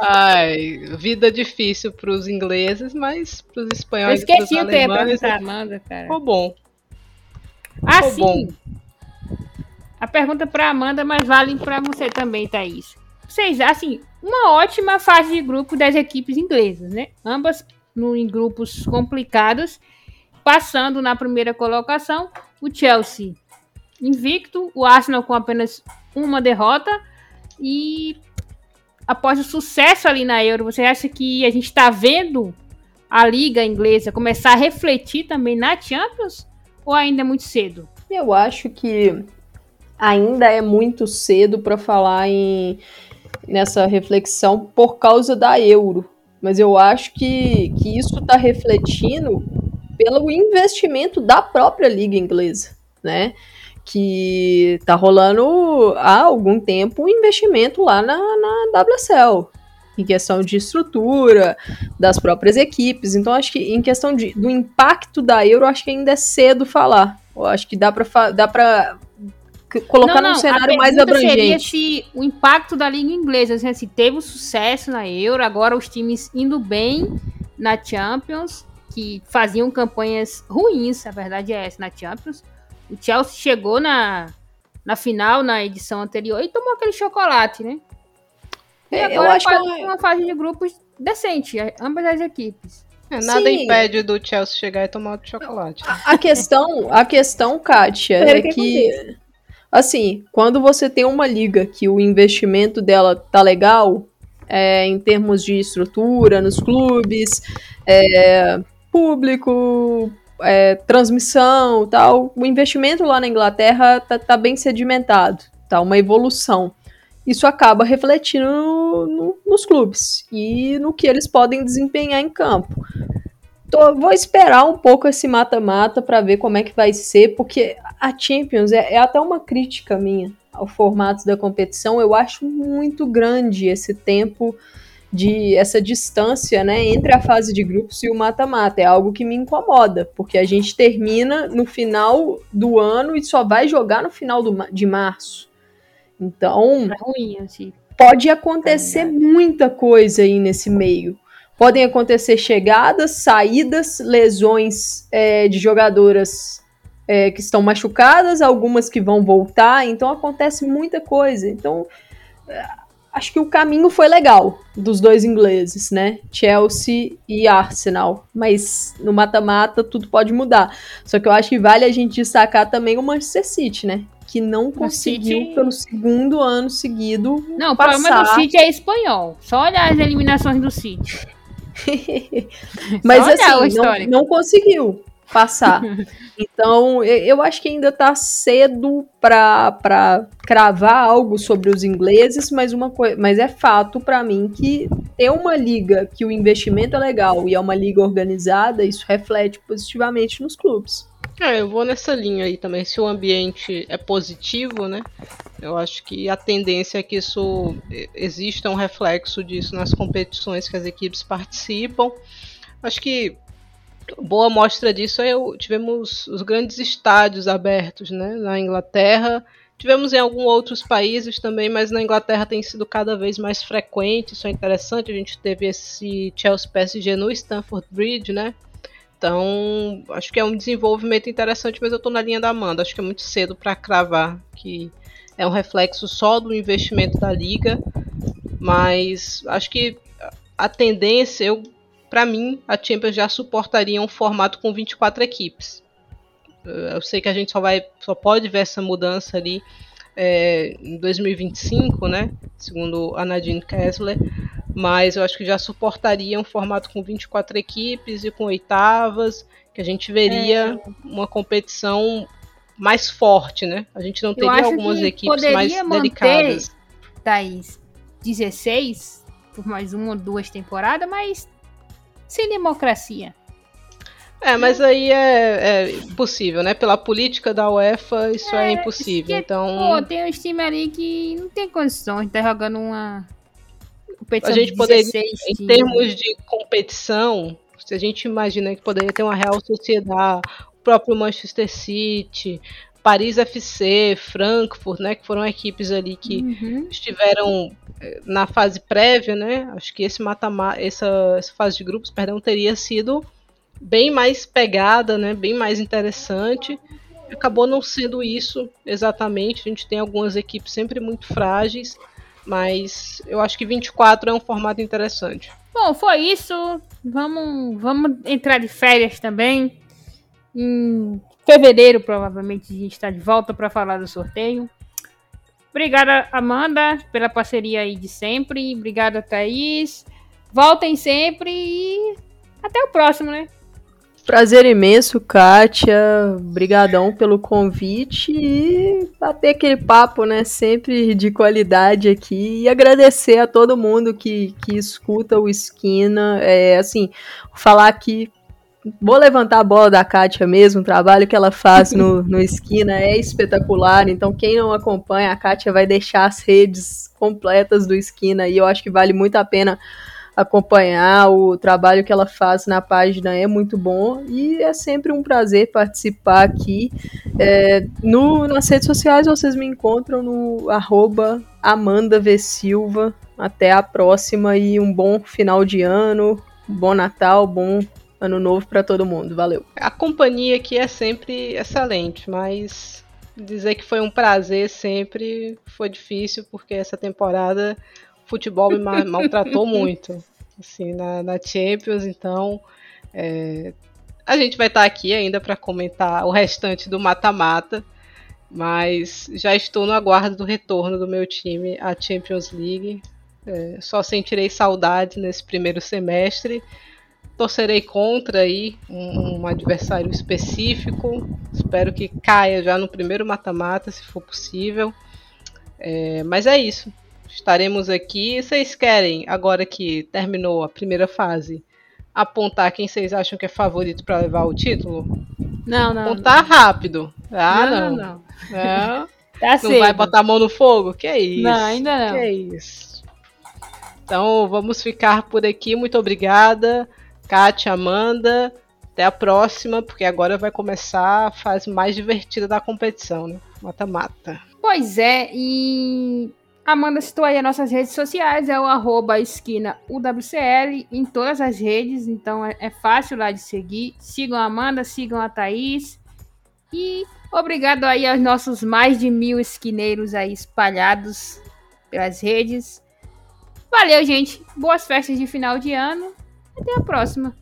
Ai, vida difícil pros ingleses, mas pros Eu espanhóis e pros esqueci o eu alemães perguntar, Amanda, cara. ficou bom. Ah, ficou sim. A pergunta pra Amanda, mas vale pra você também, Thaís. Vocês, assim, uma ótima fase de grupo das equipes inglesas, né? Ambas no, em grupos complicados, passando na primeira colocação, o Chelsea invicto, o Arsenal com apenas uma derrota e após o sucesso ali na Euro, você acha que a gente está vendo a liga inglesa começar a refletir também na Champions ou ainda é muito cedo? Eu acho que ainda é muito cedo para falar em nessa reflexão por causa da euro. Mas eu acho que, que isso está refletindo pelo investimento da própria liga inglesa, né? Que tá rolando há algum tempo um investimento lá na, na WSL, em questão de estrutura das próprias equipes. Então, acho que em questão de, do impacto da Euro, acho que ainda é cedo falar. Eu acho que dá para dá pra colocar num cenário mais pergunta Seria abrangente. se o impacto da liga inglesa, assim, se teve um sucesso na Euro, agora os times indo bem na Champions, que faziam campanhas ruins, a verdade é essa, na Champions. O Chelsea chegou na, na final, na edição anterior, e tomou aquele chocolate, né? E É, eu agora acho que ela- uma fase de grupos decente, ambas as equipes. É, nada Sim. impede do Chelsea chegar e tomar o chocolate. A questão, a questão, Kátia, é que que, assim, quando você tem uma liga que o investimento dela tá legal, é, em termos de estrutura nos clubes, é, público, é, transmissão tal, o investimento lá na Inglaterra tá, tá bem sedimentado, tá uma evolução. Isso acaba refletindo no- no- nos clubes e no que eles podem desempenhar em campo. Tô- vou esperar um pouco esse mata-mata para ver como é que vai ser, porque a Champions é, é até uma crítica minha ao formato da competição. Eu acho muito grande esse tempo de essa distância, né, entre a fase de grupos e o mata-mata. É algo que me incomoda, porque a gente termina no final do ano e só vai jogar no final do de março. Então, É ruim, assim. pode acontecer muita coisa aí nesse meio. Podem acontecer chegadas, saídas, lesões é, de jogadoras é, que estão machucadas, algumas que vão voltar, então acontece muita coisa. Então, é, acho que o caminho foi legal dos dois ingleses, né? Chelsea e Arsenal. Mas no mata-mata tudo pode mudar. Só que eu acho que vale a gente destacar também o Manchester City, né? Que não conseguiu, City- pelo segundo ano seguido, Não, o problema do passar. City é espanhol. Só olhar as eliminações do City. Mas assim, não, não conseguiu passar. Então, eu acho que ainda tá cedo pra cravar algo sobre os ingleses, mas, uma mas é fato pra mim que ter uma liga que o investimento é legal e é uma liga organizada, isso reflete positivamente nos clubes. É, eu vou nessa linha aí também. Se o ambiente é positivo, né? Eu acho que a tendência é que isso exista um reflexo disso nas competições que as equipes participam. Acho que boa mostra disso é o, tivemos os grandes estádios abertos, né? Na Inglaterra, tivemos em alguns outros países também, mas na Inglaterra tem sido cada vez mais frequente. Isso é interessante. A gente teve esse Chelsea PSG no Stamford Bridge, né? Então, acho que é um desenvolvimento interessante, mas eu estou na linha da Amanda. Acho que é muito cedo para cravar que é um reflexo só do investimento da liga, mas acho que a tendência, eu, para mim, a Champions já suportaria um formato com 24 equipes. Eu sei que a gente só vai, só pode ver essa mudança ali é, em 2025, né? Segundo a Nadine Kessler, mas eu acho que já suportaria um formato com 24 equipes e com oitavas, que a gente veria é. uma competição mais forte, né? A gente não teria algumas equipes mais manter, delicadas. Thaís, 16 por mais uma ou duas temporadas, mas sem democracia. É, mas aí é, é impossível, né? Pela política da UEFA, isso é, é impossível. Que, então. Pô, tem uns times ali que não tem condições de estar jogando uma competição a gente poderia, em termos de competição, se a gente imagina que poderia ter uma Real Sociedade, o próprio Manchester City, Paris FC, Frankfurt, né, que foram equipes ali que uhum. estiveram eh, na fase prévia, né? Acho que esse mata essa, essa fase de grupos, perdão, teria sido bem mais pegada, né, bem mais interessante. Acabou não sendo isso exatamente. A gente tem algumas equipes sempre muito frágeis mas eu acho que 24 é um formato interessante. Bom, foi isso. Vamos, vamos entrar de férias também. Em fevereiro, provavelmente, a gente está de volta para falar do sorteio. Obrigada, Amanda, pela parceria aí de sempre. Obrigada, Thaís. Voltem sempre e até o próximo, né? Prazer imenso, Kátia. Brigadão pelo convite e bater aquele papo, né? Sempre de qualidade aqui. E agradecer a todo mundo que, que escuta o Esquina. É, assim, falar aqui vou levantar a bola da Kátia mesmo, o trabalho que ela faz no, no Esquina é espetacular, então quem não acompanha, a Kátia vai deixar as redes completas do Esquina e eu acho que vale muito a pena acompanhar o trabalho que ela faz na página é muito bom e é sempre um prazer participar aqui. É, no, nas redes sociais vocês me encontram no arroba Amanda v. Silva. Até a próxima e um bom final de ano, bom Natal, bom ano novo para todo mundo. Valeu. A companhia aqui é sempre excelente, mas dizer que foi um prazer sempre foi difícil porque essa temporada futebol me maltratou muito, assim, na, na Champions, então é, a gente vai estar tá aqui ainda para comentar o restante do mata-mata, mas já estou no aguardo do retorno do meu time à Champions League. É, só sentirei saudade nesse primeiro semestre. Torcerei contra aí um, um adversário específico. Espero que caia já no primeiro mata-mata, se for possível. É, mas é isso estaremos aqui. Vocês querem, agora que terminou a primeira fase, apontar quem vocês acham que é favorito para levar o título? Não, não. Apontar não. rápido. Ah, não. Não, não. não. tá não vai botar a mão no fogo? Que é isso? Não, ainda não. Que é isso. Então vamos ficar por aqui. Muito obrigada, Kátia, Amanda. Até a próxima, porque agora vai começar a fase mais divertida da competição, né? Mata-mata. Pois é, e Amanda citou aí as nossas redes sociais, é o arroba esquina UWCL em todas as redes, então é, é, fácil lá de seguir. Sigam a Amanda, sigam a Thaís. E obrigado aí aos nossos mais de mil esquineiros aí espalhados pelas redes. Valeu, gente. Boas festas de final de ano. Até a próxima.